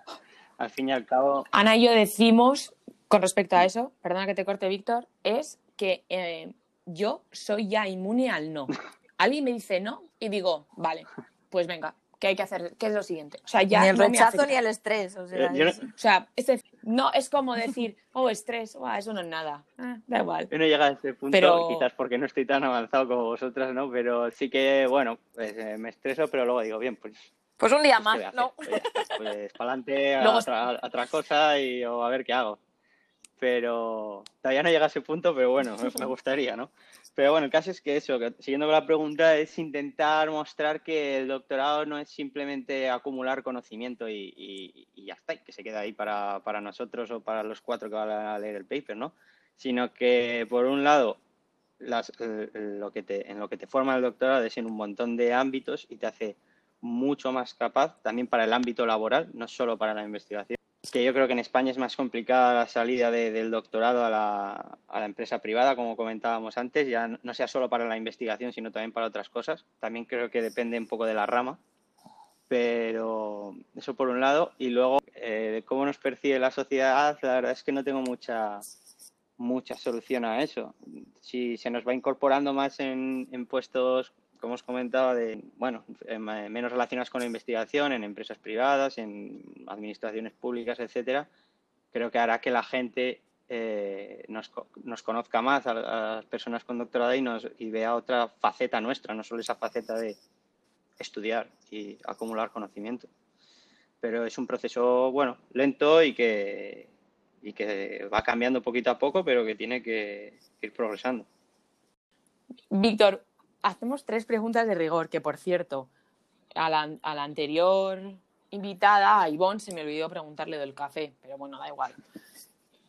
al fin y al cabo. Ana y yo decimos, con respecto a eso, perdona que te corte, Víctor, es que eh, yo soy ya inmune al no. Alguien me dice no y digo, vale, pues venga, ¿qué hay que hacer? ¿Qué es lo siguiente? O sea, ya ni el rechazo ni el estrés. O sea, eh, es, no, es como decir, oh, estrés, eso no es nada. Ah, da igual. Yo no llega a ese punto, quizás porque no estoy tan avanzado como vosotras, ¿no? Pero sí que, bueno, pues, eh, me estreso, pero luego digo, bien, pues pues un día más, ¿no? Pues, pues para adelante a, otra, cosa y o a ver qué hago. Pero todavía no llega a ese punto, pero bueno, me, gustaría, ¿no? Pero bueno, el caso es que eso, siguiendo con la pregunta, es intentar mostrar que el doctorado no es simplemente acumular conocimiento y, ya está, y que se queda ahí para, para, nosotros o para los cuatro que van a leer el paper, ¿no? Sino que, por un lado, las, lo que te, en lo que te forma el doctorado es en un montón de ámbitos y te hace mucho más capaz también para el ámbito laboral, no solo para la investigación. Que yo creo que en España es más complicada la salida del doctorado a la, a la, empresa privada, como comentábamos antes, ya no sea solo para la investigación, sino también para otras cosas. También creo que depende un poco de la rama. Pero eso por un lado. Y luego, eh, cómo nos percibe la sociedad, la verdad es que no tengo mucha, mucha solución a eso. Si se nos va incorporando más en, en puestos como os comentaba, de, bueno, menos relacionadas con la investigación, en empresas privadas, en administraciones públicas, etcétera, creo que hará que la gente eh, nos, nos, conozca más a, las personas con doctorado y, nos, y vea otra faceta nuestra, no solo esa faceta de estudiar y acumular conocimiento. Pero es un proceso, bueno, lento y que, y que va cambiando poquito a poco, pero que tiene que ir progresando. Víctor, hacemos tres preguntas de rigor, que por cierto, a la, anterior invitada, a Ivonne, se me olvidó preguntarle del café, pero bueno, da igual.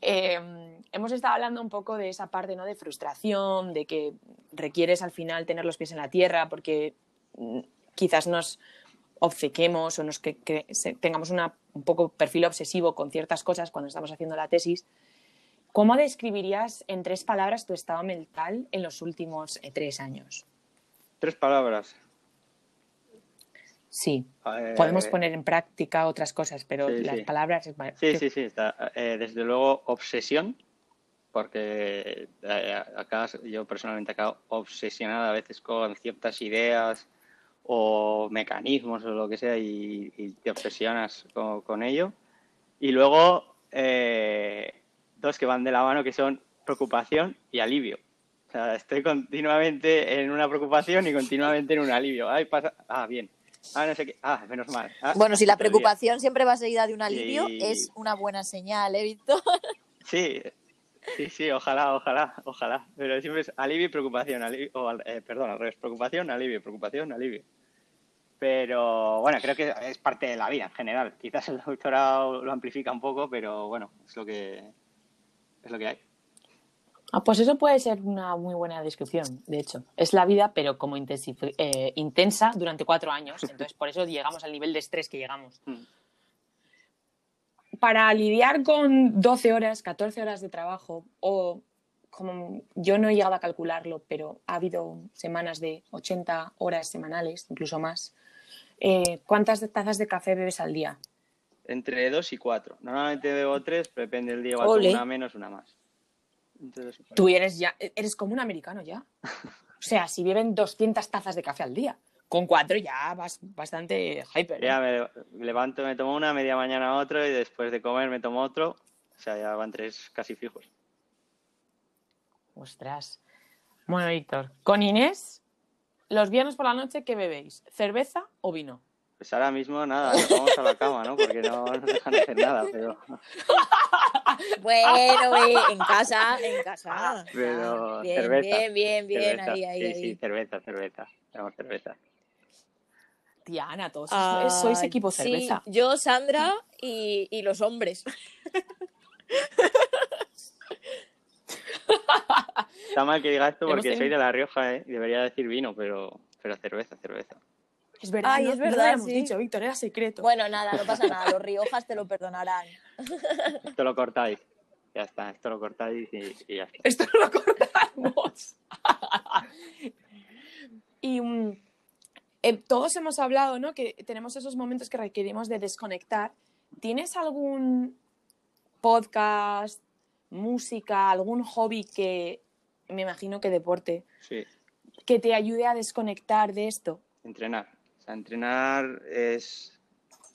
Em, hemos estado hablando un poco de esa parte ¿no? de frustración, de que requieres al final tener los pies en la tierra porque mm, quizás nos obcequemos o nos que, tengamos un poco perfil obsesivo con ciertas cosas cuando estamos haciendo la tesis. ¿Cómo describirías en tres palabras tu estado mental en los últimos eh, tres años? Tres palabras. Sí. Podemos poner en práctica otras cosas, pero las palabras. Sí, sí, sí. Está. Eh, desde luego, obsesión, porque eh, acá yo personalmente acabo obsesionada a veces con ciertas ideas o mecanismos o lo que sea y, te obsesionas con, ello. Y luego, eh, dos que van de la mano que son preocupación y alivio estoy continuamente en una preocupación y continuamente en un alivio. Ay, pasa. Ah, bien. Ah, no sé qué. Ah, menos mal. Ah, bueno, si la preocupación siempre va seguida de un alivio, es una buena señal, ¿eh, Víctor? Sí, sí, sí, ojalá, ojalá, ojalá. Pero siempre es alivio y preocupación. Alivio, o, eh, perdón, al revés. Preocupación, alivio, preocupación, alivio. Pero bueno, creo que es parte de la vida en general. Quizás el doctorado lo amplifica un poco, pero bueno, es lo que, es lo que hay. Ah, pues eso puede ser una muy buena descripción, de hecho. Es la vida, pero como eh, intensa durante cuatro años. Entonces, por eso llegamos al nivel de estrés que llegamos. Mm. Para lidiar con 12 horas, 14 horas de trabajo, o como yo no he llegado a calcularlo, pero ha habido semanas de 80 horas semanales, incluso más. Eh, ¿Cuántas tazas de café bebes al día? Entre dos y cuatro. Normalmente bebo tres, pero depende del día, una menos, una más. Tú eres ya, eres como un americano ya. O sea, si beben 200 tazas de café al día, con cuatro ya vas bastante hyper. Ya me levanto, me tomo una, media mañana otro y después de comer me tomo otro. O sea, ya van tres casi fijos. Ostras. Bueno, Víctor, con Inés, los viernes por la noche, ¿qué bebéis? ¿Cerveza o vino? Pues ahora mismo nada, nos vamos a la cama, ¿no? Porque no nos dejan hacer nada, pero... Bueno, en casa, en casa. Pero bien, cerveza. Bien, bien, bien, ahí, ahí, sí, ahí. Sí, cerveza, cerveza. Tenemos cerveza. Tiana, todos sois equipo cerveza. Sí, yo, Sandra y, y los hombres. Está mal que diga esto porque soy de La Rioja, ¿eh? Debería decir vino, pero, pero cerveza, cerveza. Es verdad, Ay, es verdad, hemos dicho, Víctor, era secreto. Bueno, nada, no pasa nada, los Riojas te lo perdonarán. Esto lo cortáis. Ya está, esto lo cortáis y, ya está. Esto lo cortamos. y mm, eh, todos hemos hablado, ¿no? Que tenemos esos momentos que requerimos de desconectar. ¿Tienes algún podcast, música, algún hobby que, me imagino que deporte, que te ayude a desconectar de esto? Entrenar. O sea, entrenar es.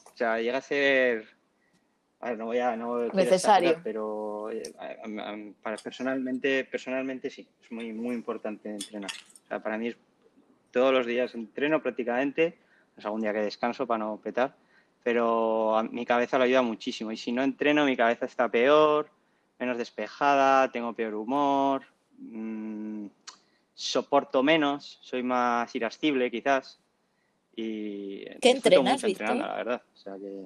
O sea, llega a ser. A ver, no voy a. No Necesario. pero eh, para personalmente, personalmente sí. Es muy, muy importante entrenar. O sea, para mí es. Todos los días entreno prácticamente. Es algún día que descanso para no petar. Pero a mi cabeza lo ayuda muchísimo. Y si no entreno, mi cabeza está peor, menos despejada, tengo peor humor. Mmm, soporto menos, soy más irascible quizás. Y ¿Qué entrenas, mucho entrenando, la verdad. O sea que...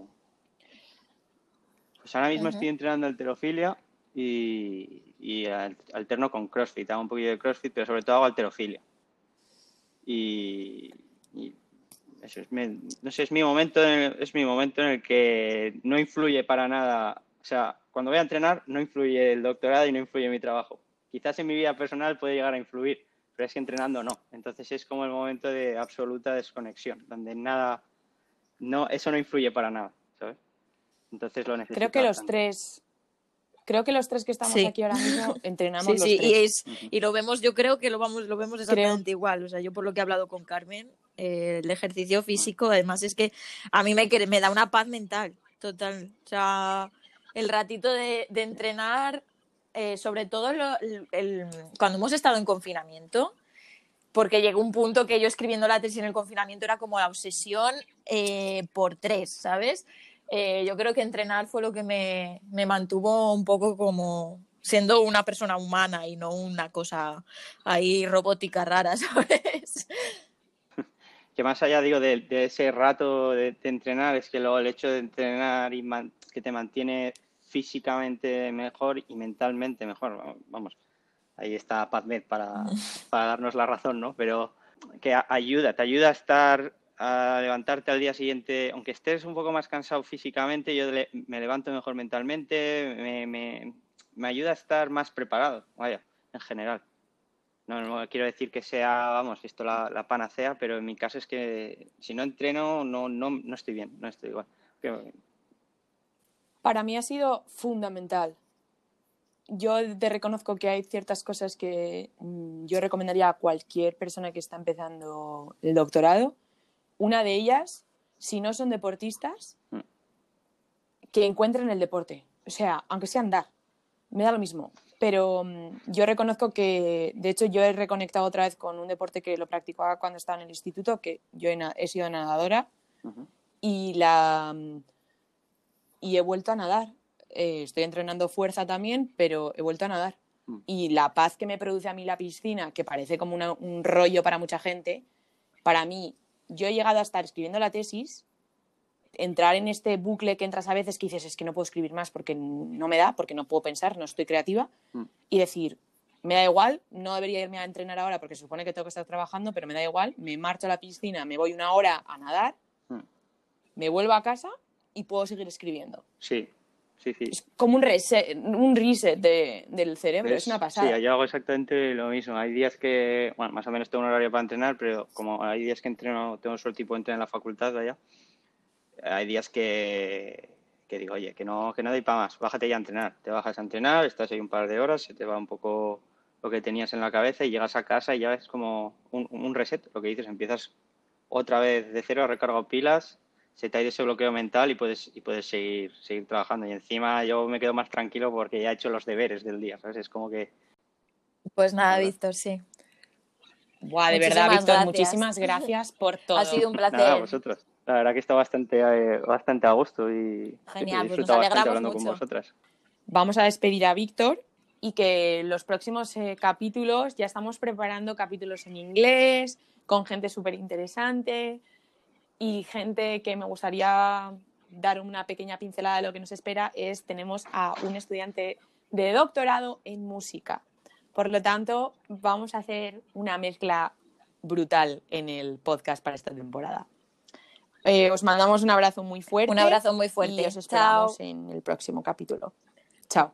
Pues ahora mismo estoy entrenando alterofilia y, y, alterno con CrossFit. Hago un poquito de CrossFit, pero sobre todo hago alterofilia. Y, eso es, no sé, es mi momento, en el, es mi momento en el que no influye para nada. O sea, cuando voy a entrenar no influye el doctorado y no influye mi trabajo. Quizás en mi vida personal puede llegar a influir, pero es que entrenando no. Entonces es como el momento de absoluta desconexión, donde nada, no, eso no influye para nada, ¿sabes? Entonces lo necesito. Creo que los tres, creo que los tres que estamos aquí ahora mismo entrenamos los sí, tres. Y, es, y lo vemos, yo creo que lo vamos, lo vemos exactamente igual. O sea, yo por lo que he hablado con Carmen, eh, el ejercicio físico, además es que a mí me, me da una paz mental, total. O sea, el ratito de, de entrenar eh, sobre todo cuando hemos estado en confinamiento, porque llegó un punto que yo escribiendo la tesis en el confinamiento era como la obsesión eh, por tres, ¿sabes? Eh, yo creo que entrenar fue lo que me, me, mantuvo un poco como siendo una persona humana y no una cosa ahí robótica rara, ¿sabes? Que más allá, digo, de, ese rato de, entrenar, es que luego el hecho de entrenar y que te mantiene físicamente mejor y mentalmente mejor. Vamos, ahí está PadMed para, para darnos la razón, ¿no? Pero que ayuda, te ayuda a estar, a levantarte al día siguiente, aunque estés un poco más cansado físicamente, yo me levanto mejor mentalmente, me, me, me ayuda a estar más preparado, vaya, en general. No, no, quiero decir que sea, vamos, esto la, la, panacea, pero en mi caso es que si no entreno no, no, no estoy bien, no estoy igual para mí ha sido fundamental. Yo te reconozco que hay ciertas cosas que mm, yo recomendaría a cualquier persona que está empezando el doctorado. Una de ellas, si no son deportistas, mm. que encuentren el deporte. O sea, aunque sea andar, me da lo mismo. Pero mm, yo reconozco que, de hecho, yo he reconectado otra vez con un deporte que lo practicaba cuando estaba en el instituto, que yo he, sido nadadora. Y la y he vuelto a nadar. Eh, estoy entrenando fuerza también, pero he vuelto a nadar. Mm. Y la paz que me produce a mí la piscina, que parece como un rollo para mucha gente, para mí yo he llegado a estar escribiendo la tesis, entrar en este bucle que entras a veces que dices es que no puedo escribir más porque no me da, porque no puedo pensar, no estoy creativa, mm. y decir, me da igual, no debería irme a entrenar ahora porque se supone que tengo que estar trabajando, pero me da igual, me marcho a la piscina, me voy una hora a nadar, mm. me vuelvo a casa y puedo seguir escribiendo. Sí, sí, sí. Es como un reset, un reset del cerebro, es, una pasada. Sí, yo hago exactamente lo mismo. Hay días que, bueno, más o menos tengo un horario para entrenar, pero como hay días que entreno, tengo suerte tipo de entrenar en la facultad allá, hay días que, que digo, oye, que no, que no doy para más, bájate ya a entrenar. Te bajas a entrenar, estás ahí un par de horas, se te va un poco lo que tenías en la cabeza y llegas a casa y ya es como un, un reset, lo que dices, empiezas otra vez de cero, recargo pilas, se te ha ido ese bloqueo mental y puedes, y puedes seguir, seguir trabajando. Y encima yo me quedo más tranquilo porque ya he hecho los deberes del día, ¿sabes? Es como que... Pues nada, Víctor, sí. Buah, de verdad, Víctor, muchísimas gracias por todo. Ha sido un placer. Nada, vosotros. La verdad que está bastante, eh, bastante a gusto y Genial, pues nos alegramos hablando con vosotras. Vamos a despedir a Víctor y que los próximos eh, capítulos ya estamos preparando capítulos en inglés con gente súper interesante y gente que me gustaría dar una pequeña pincelada de lo que nos espera es tenemos a un estudiante de doctorado en música. Por lo tanto, vamos a hacer una mezcla brutal en el podcast para esta temporada. Eh, os mandamos un abrazo muy fuerte. Un abrazo muy fuerte. Y os esperamos en el próximo capítulo. Chao.